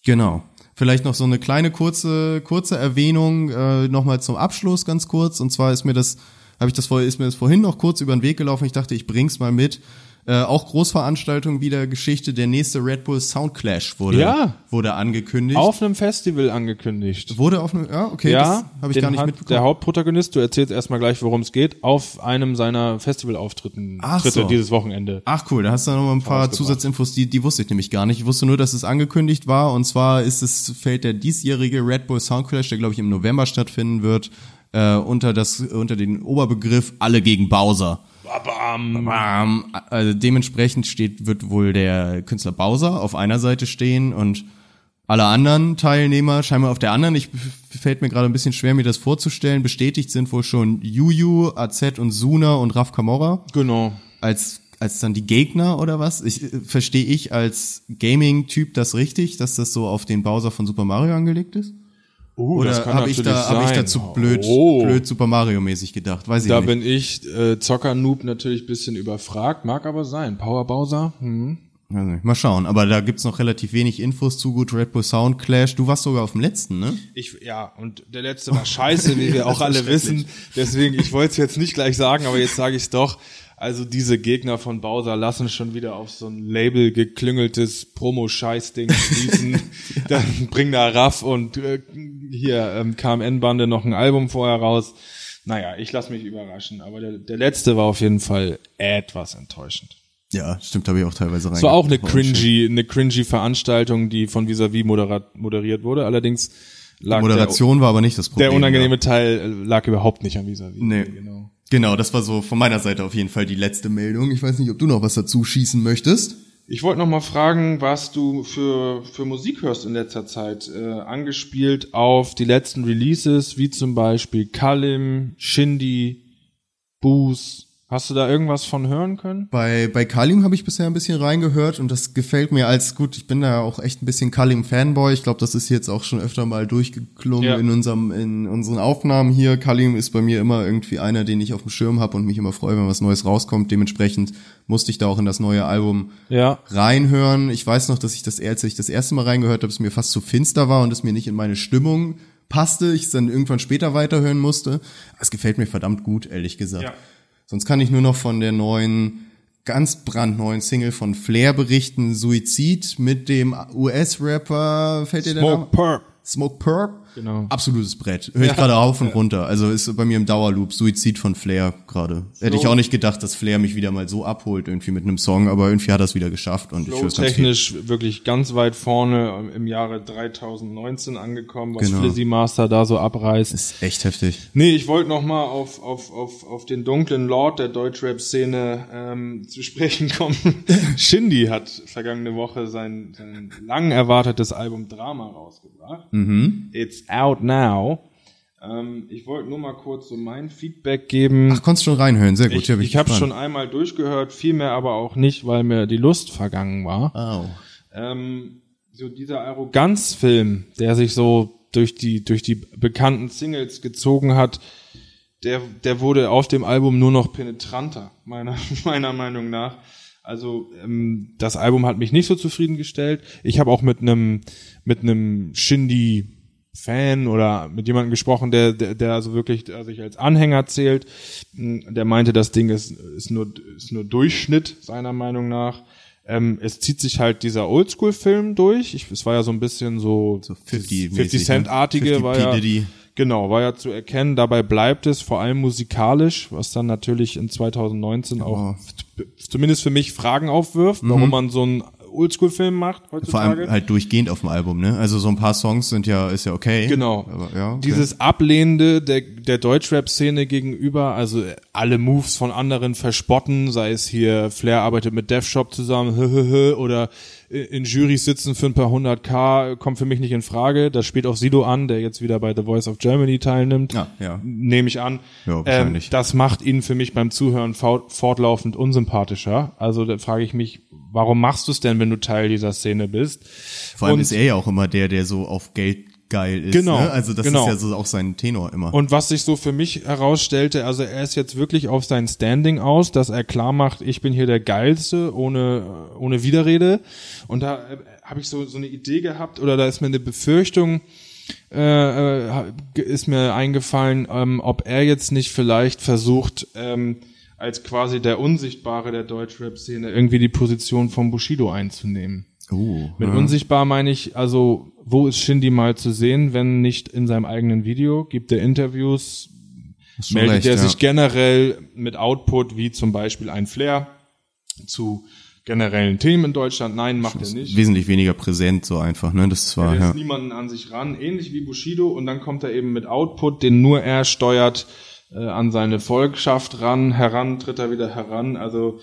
Genau. Vielleicht noch so eine kleine kurze kurze Erwähnung äh, nochmal zum Abschluss ganz kurz. Und zwar ist mir das habe ich das vor, ist mir das vorhin noch kurz über den Weg gelaufen. Ich dachte, ich bring's mal mit. Äh, auch Großveranstaltung wieder Geschichte. Der nächste Red Bull Soundclash wurde
Ja.
wurde angekündigt.
Auf einem Festival angekündigt.
wurde auf einem ja okay,
ja,
das habe ich gar nicht mitbekommen.
Der Hauptprotagonist, du erzählst erstmal gleich, worum es geht, auf einem seiner Festivalauftritten
Ach
Tritte
so.
dieses Wochenende.
Ach cool, da hast du noch mal ein paar. Zusatzinfos, die, die wusste ich nämlich gar nicht. Ich wusste nur, dass es angekündigt war und zwar ist es fällt der diesjährige Red Bull Soundclash, der glaube ich im November stattfinden wird, äh, unter das unter den Oberbegriff alle gegen Bowser.
Bam.
Ähm, also dementsprechend steht wird wohl der Künstler Bowser auf einer Seite stehen und alle anderen Teilnehmer scheinbar auf der anderen. Ich fällt mir gerade ein bisschen schwer, mir das vorzustellen. Bestätigt sind wohl schon Juju, AZ und Suna und Raf Kamora
Genau.
als als dann die Gegner oder was? Ich äh, verstehe ich als Gaming-Typ das richtig, dass das so auf den Bowser von Super Mario angelegt ist?
Uh,
Oder habe ich da habe ich dazu blöd
oh.
blöd Super Mario mäßig gedacht? Weiß ich
Da
nicht.
bin ich äh, Zocker-Noob natürlich ein bisschen überfragt, mag aber sein. Power Bowser? Hm.
Nicht. Mal schauen, aber da gibt's noch relativ wenig Infos zu gut Red Bull Sound Clash. Du warst sogar auf dem letzten, ne?
Ich, ja, und der letzte war scheiße, wie wir auch alle wissen. Deswegen, ich wollte es jetzt nicht gleich sagen, aber jetzt sage ich es doch. Also diese Gegner von Bowser lassen schon wieder auf so ein Label geklüngeltes Promo-Scheiß-Ding schließen. Dann bringen da Raff und äh, hier ähm, KMN-Bande noch ein Album vorher raus. Naja, ich lasse mich überraschen. Aber der, der letzte war auf jeden Fall etwas enttäuschend.
Ja, stimmt, habe ich auch teilweise rein.
Es war auch eine cringy, eine cringy Veranstaltung, die von Visavi moderiert, moderiert wurde. Allerdings lag
Moderation war aber nicht das
der,
Problem.
der unangenehme
ja.
Teil äh, lag überhaupt nicht an Visavi.
Nee.
Genau.
Genau, das war so von meiner Seite auf jeden Fall die letzte Meldung. Ich weiß nicht, ob du noch was dazu schießen möchtest.
Ich wollte noch mal fragen, was du für, für Musik hörst in letzter Zeit, äh, angespielt auf die letzten Releases, wie zum Beispiel Kalim, Shindy, Boos. Hast du da irgendwas von hören können?
Bei, bei Kalim habe ich bisher ein bisschen reingehört und das gefällt mir als gut. Ich bin da auch echt ein bisschen Kalim-Fanboy. Ich glaube, das ist jetzt auch schon öfter mal durchgeklungen
Ja.
in unserem, in unseren Aufnahmen hier. Kalim ist bei mir immer irgendwie einer, den ich auf dem Schirm habe und mich immer freue, wenn was Neues rauskommt. Dementsprechend musste ich da auch in das neue Album
Ja.
reinhören. Ich weiß noch, dass ich das, als ich das erste Mal reingehört habe, es mir fast zu finster war und es mir nicht in meine Stimmung passte. Ich es dann irgendwann später weiterhören musste. Es gefällt mir verdammt gut, ehrlich gesagt.
Ja.
Sonst kann ich nur noch von der neuen ganz brandneuen Single von Flair berichten, Suizid mit dem US-Rapper, fällt dir der Name?
Smoke Perp.
Smoke Perp.
Genau.
Absolutes Brett. Hör ich gerade rauf und runter. Also ist bei mir im Dauerloop Suizid von Flair gerade. Hätte ich auch nicht gedacht, dass Flair mich wieder mal so abholt irgendwie mit einem Song, aber irgendwie hat er es wieder geschafft und ich höre es ganz
technisch wirklich ganz weit vorne im Jahre 2019 angekommen, was
Genau.
Flizzy Master da so abreißt.
Ist echt heftig.
Nee, ich wollte noch mal auf, auf, auf, auf den dunklen Lord der Deutschrap-Szene ähm, zu sprechen kommen. Shindy hat vergangene Woche sein, sein lang erwartetes Album Drama rausgebracht. It's out now. Ähm, ich wollte nur mal kurz so mein Feedback geben.
Ach, konntest schon reinhören, sehr gut.
ich
ja,
ich habe schon einmal durchgehört, viel mehr aber auch nicht, weil mir die Lust vergangen war.
Au.
Ähm, so dieser Arroganzfilm, der sich so durch die durch die bekannten Singles gezogen hat, der der wurde auf dem Album nur noch penetranter meiner meiner Meinung nach. Also ähm, das Album hat mich nicht so zufriedengestellt. Ich habe auch mit einem mit einem Shindy Fan oder mit jemandem gesprochen, der, der, der also wirklich der sich als Anhänger zählt. Der meinte, das Ding ist, ist, nur, ist nur Durchschnitt, seiner Meinung nach. Ähm, es zieht sich halt dieser Oldschool-Film durch. Ich, es war ja so ein bisschen so,
So 50
50 Cent-artige,
50
war ja,
Diddy.
genau, war ja zu erkennen. Dabei bleibt es vor allem musikalisch, was dann natürlich in 2019 auch zumindest für mich Fragen aufwirft, warum man so einen Oldschool-Film macht
Vor
heutzutage.
allem halt durchgehend auf dem Album, ne? Also so ein paar Songs sind ja, ist ja okay.
Genau.
Aber, ja, okay.
Dieses Ablehnende der, der Deutschrap-Szene gegenüber, also alle Moves von anderen verspotten, sei es hier Flair arbeitet mit Def Shop zusammen, oder in Jurys sitzen für ein paar hundert K, kommt für mich nicht in Frage. Das spielt auch Sido an, der jetzt wieder bei The Voice of Germany teilnimmt.
Ja, ja.
Nehme ich an.
Ja, wahrscheinlich.
Ähm, das macht ihn für mich beim Zuhören fort- fortlaufend unsympathischer. Also da frage ich mich, warum machst du es denn, wenn du Teil dieser Szene bist?
Vor allem
Und-
ist er ja auch immer der, der so auf Geld geil ist.
Genau,
Ne? Also das
genau.
ist ja so auch sein Tenor immer.
Und was sich so für mich herausstellte, also er ist jetzt wirklich auf sein Standing aus, dass er klar macht, ich bin hier der Geilste, ohne, ohne Widerrede. Und da äh, habe ich so, so eine Idee gehabt, oder da ist mir eine Befürchtung, äh, äh, ist mir eingefallen, ähm, ob er jetzt nicht vielleicht versucht, ähm, als quasi der Unsichtbare der Deutschrap-Szene irgendwie die Position von Bushido einzunehmen.
uh,
Mit
ja.
unsichtbar meine ich, also wo ist Shindy mal zu sehen, wenn nicht in seinem eigenen Video? Gibt er Interviews? Meldet
recht,
er
ja.
sich generell mit Output wie zum Beispiel ein Flair zu generellen Themen in Deutschland? Nein, macht er nicht.
wesentlich weniger präsent so einfach, ne? Das war
Er
ja.
lässt niemanden an sich ran, ähnlich wie Bushido, und dann kommt er eben mit Output, den nur er steuert, äh, an seine Volkschaft ran, heran, tritt er wieder heran. Also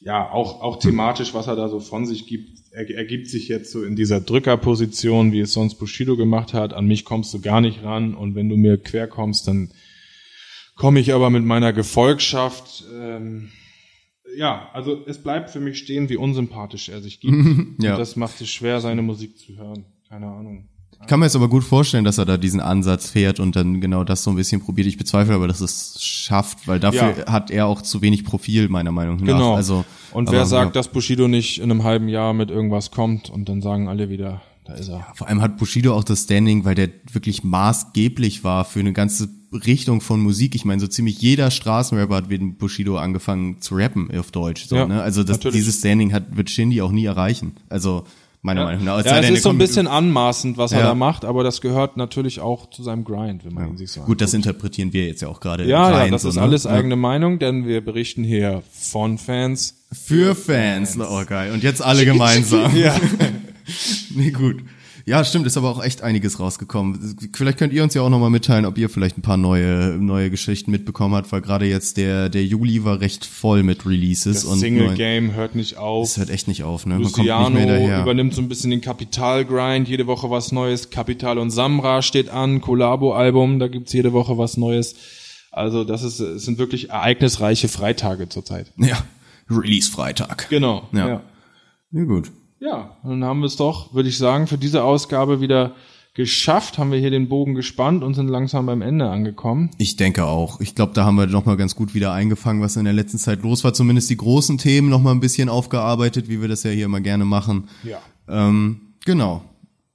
ja, auch, auch thematisch, was er da so von sich gibt, er, ergibt sich jetzt so in dieser Drückerposition, wie es sonst Bushido gemacht hat. An mich kommst du gar nicht ran und wenn du mir quer kommst, dann komme ich aber mit meiner Gefolgschaft. Ähm, ja, also es bleibt für mich stehen, wie unsympathisch er sich gibt.
Ja.
Und das macht es schwer, seine Musik zu hören. Keine Ahnung.
Ich kann mir jetzt aber gut vorstellen, dass er da diesen Ansatz fährt und dann genau das so ein bisschen probiert. Ich bezweifle aber, dass es schafft, weil dafür
Ja.
hat er auch zu wenig Profil, meiner Meinung nach.
Genau.
Also,
und
aber,
wer sagt,
ja.
dass Bushido nicht in einem halben Jahr mit irgendwas kommt und dann sagen alle wieder, da ist er.
Vor allem hat Bushido auch das Standing, weil der wirklich maßgeblich war für eine ganze Richtung von Musik. Ich meine, so ziemlich jeder Straßenrapper hat mit Bushido angefangen zu rappen auf Deutsch. So,
Ja,
ne? Also das, dieses Standing hat, wird Shindy auch nie erreichen. Also meiner Meinung nach.
Ja, es ist so
er
ein bisschen anmaßend, was er
Ja.
da macht, aber das gehört natürlich auch zu seinem Grind, wenn man ihn sich so
Gut, das
anguckt.
interpretieren wir jetzt ja auch gerade
ja,
rein.
ja, das
so,
ist
ne?
alles
Ja.
eigene Meinung, denn wir berichten hier von Fans.
Für Fans. Oh, geil. Und jetzt alle gemeinsam.
Ja.
Nee, gut. Ja, stimmt, ist aber auch echt einiges rausgekommen. Vielleicht könnt ihr uns ja auch nochmal mitteilen, ob ihr vielleicht ein paar neue, neue Geschichten mitbekommen habt, weil gerade jetzt der, der Juli war recht voll mit Releases
Das
und
Single Game hört nicht auf.
Es hört echt nicht auf, ne? Man kommt
Luciano
nicht mehr
übernimmt so ein bisschen den Kapital-Grind, jede Woche was Neues. Kapital und Samra steht an, Collabo-Album, da gibt's jede Woche was Neues. Also das ist, es sind wirklich ereignisreiche Freitage zurzeit.
Ja, Release-Freitag.
Genau.
Ja.
ja.
Ja, gut.
Ja, dann haben wir es doch, würde ich sagen, für diese Ausgabe wieder geschafft, haben wir hier den Bogen gespannt und sind langsam beim Ende angekommen.
Ich denke auch. Ich glaube, da haben wir noch mal ganz gut wieder eingefangen, was in der letzten Zeit los war. Zumindest die großen Themen noch mal ein bisschen aufgearbeitet, wie wir das ja hier immer gerne machen.
Ja.
Ähm, genau.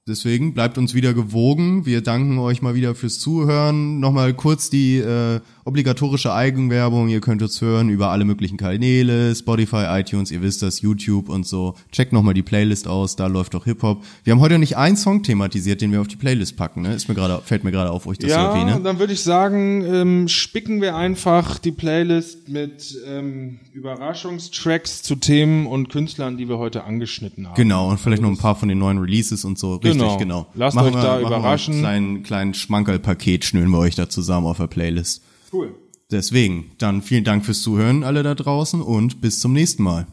Deswegen bleibt uns wieder gewogen. Wir danken euch mal wieder fürs Zuhören. Nochmal kurz die äh, obligatorische Eigenwerbung. Ihr könnt uns hören über alle möglichen Kanäle, Spotify, iTunes, ihr wisst das, YouTube und so. Checkt nochmal die Playlist aus, da läuft auch Hip-Hop. Wir haben heute nicht einen Song thematisiert, den wir auf die Playlist packen. Ne? Ist mir gerade, fällt mir gerade auf, euch das
Ja,
so erwähne.
dann würde ich sagen, ähm, spicken wir einfach die Playlist mit ähm, Überraschungstracks zu Themen und Künstlern, die wir heute angeschnitten haben.
Genau, und vielleicht noch ein paar von den neuen Releases und so. Richtig,
Genau.
genau.
Lasst euch da
machen wir
überraschen.
Einen kleinen, kleinen Schmankerl-Paket schnüren wir euch da zusammen auf der Playlist.
Cool.
Deswegen, dann vielen Dank fürs Zuhören, alle da draußen, und bis zum nächsten Mal.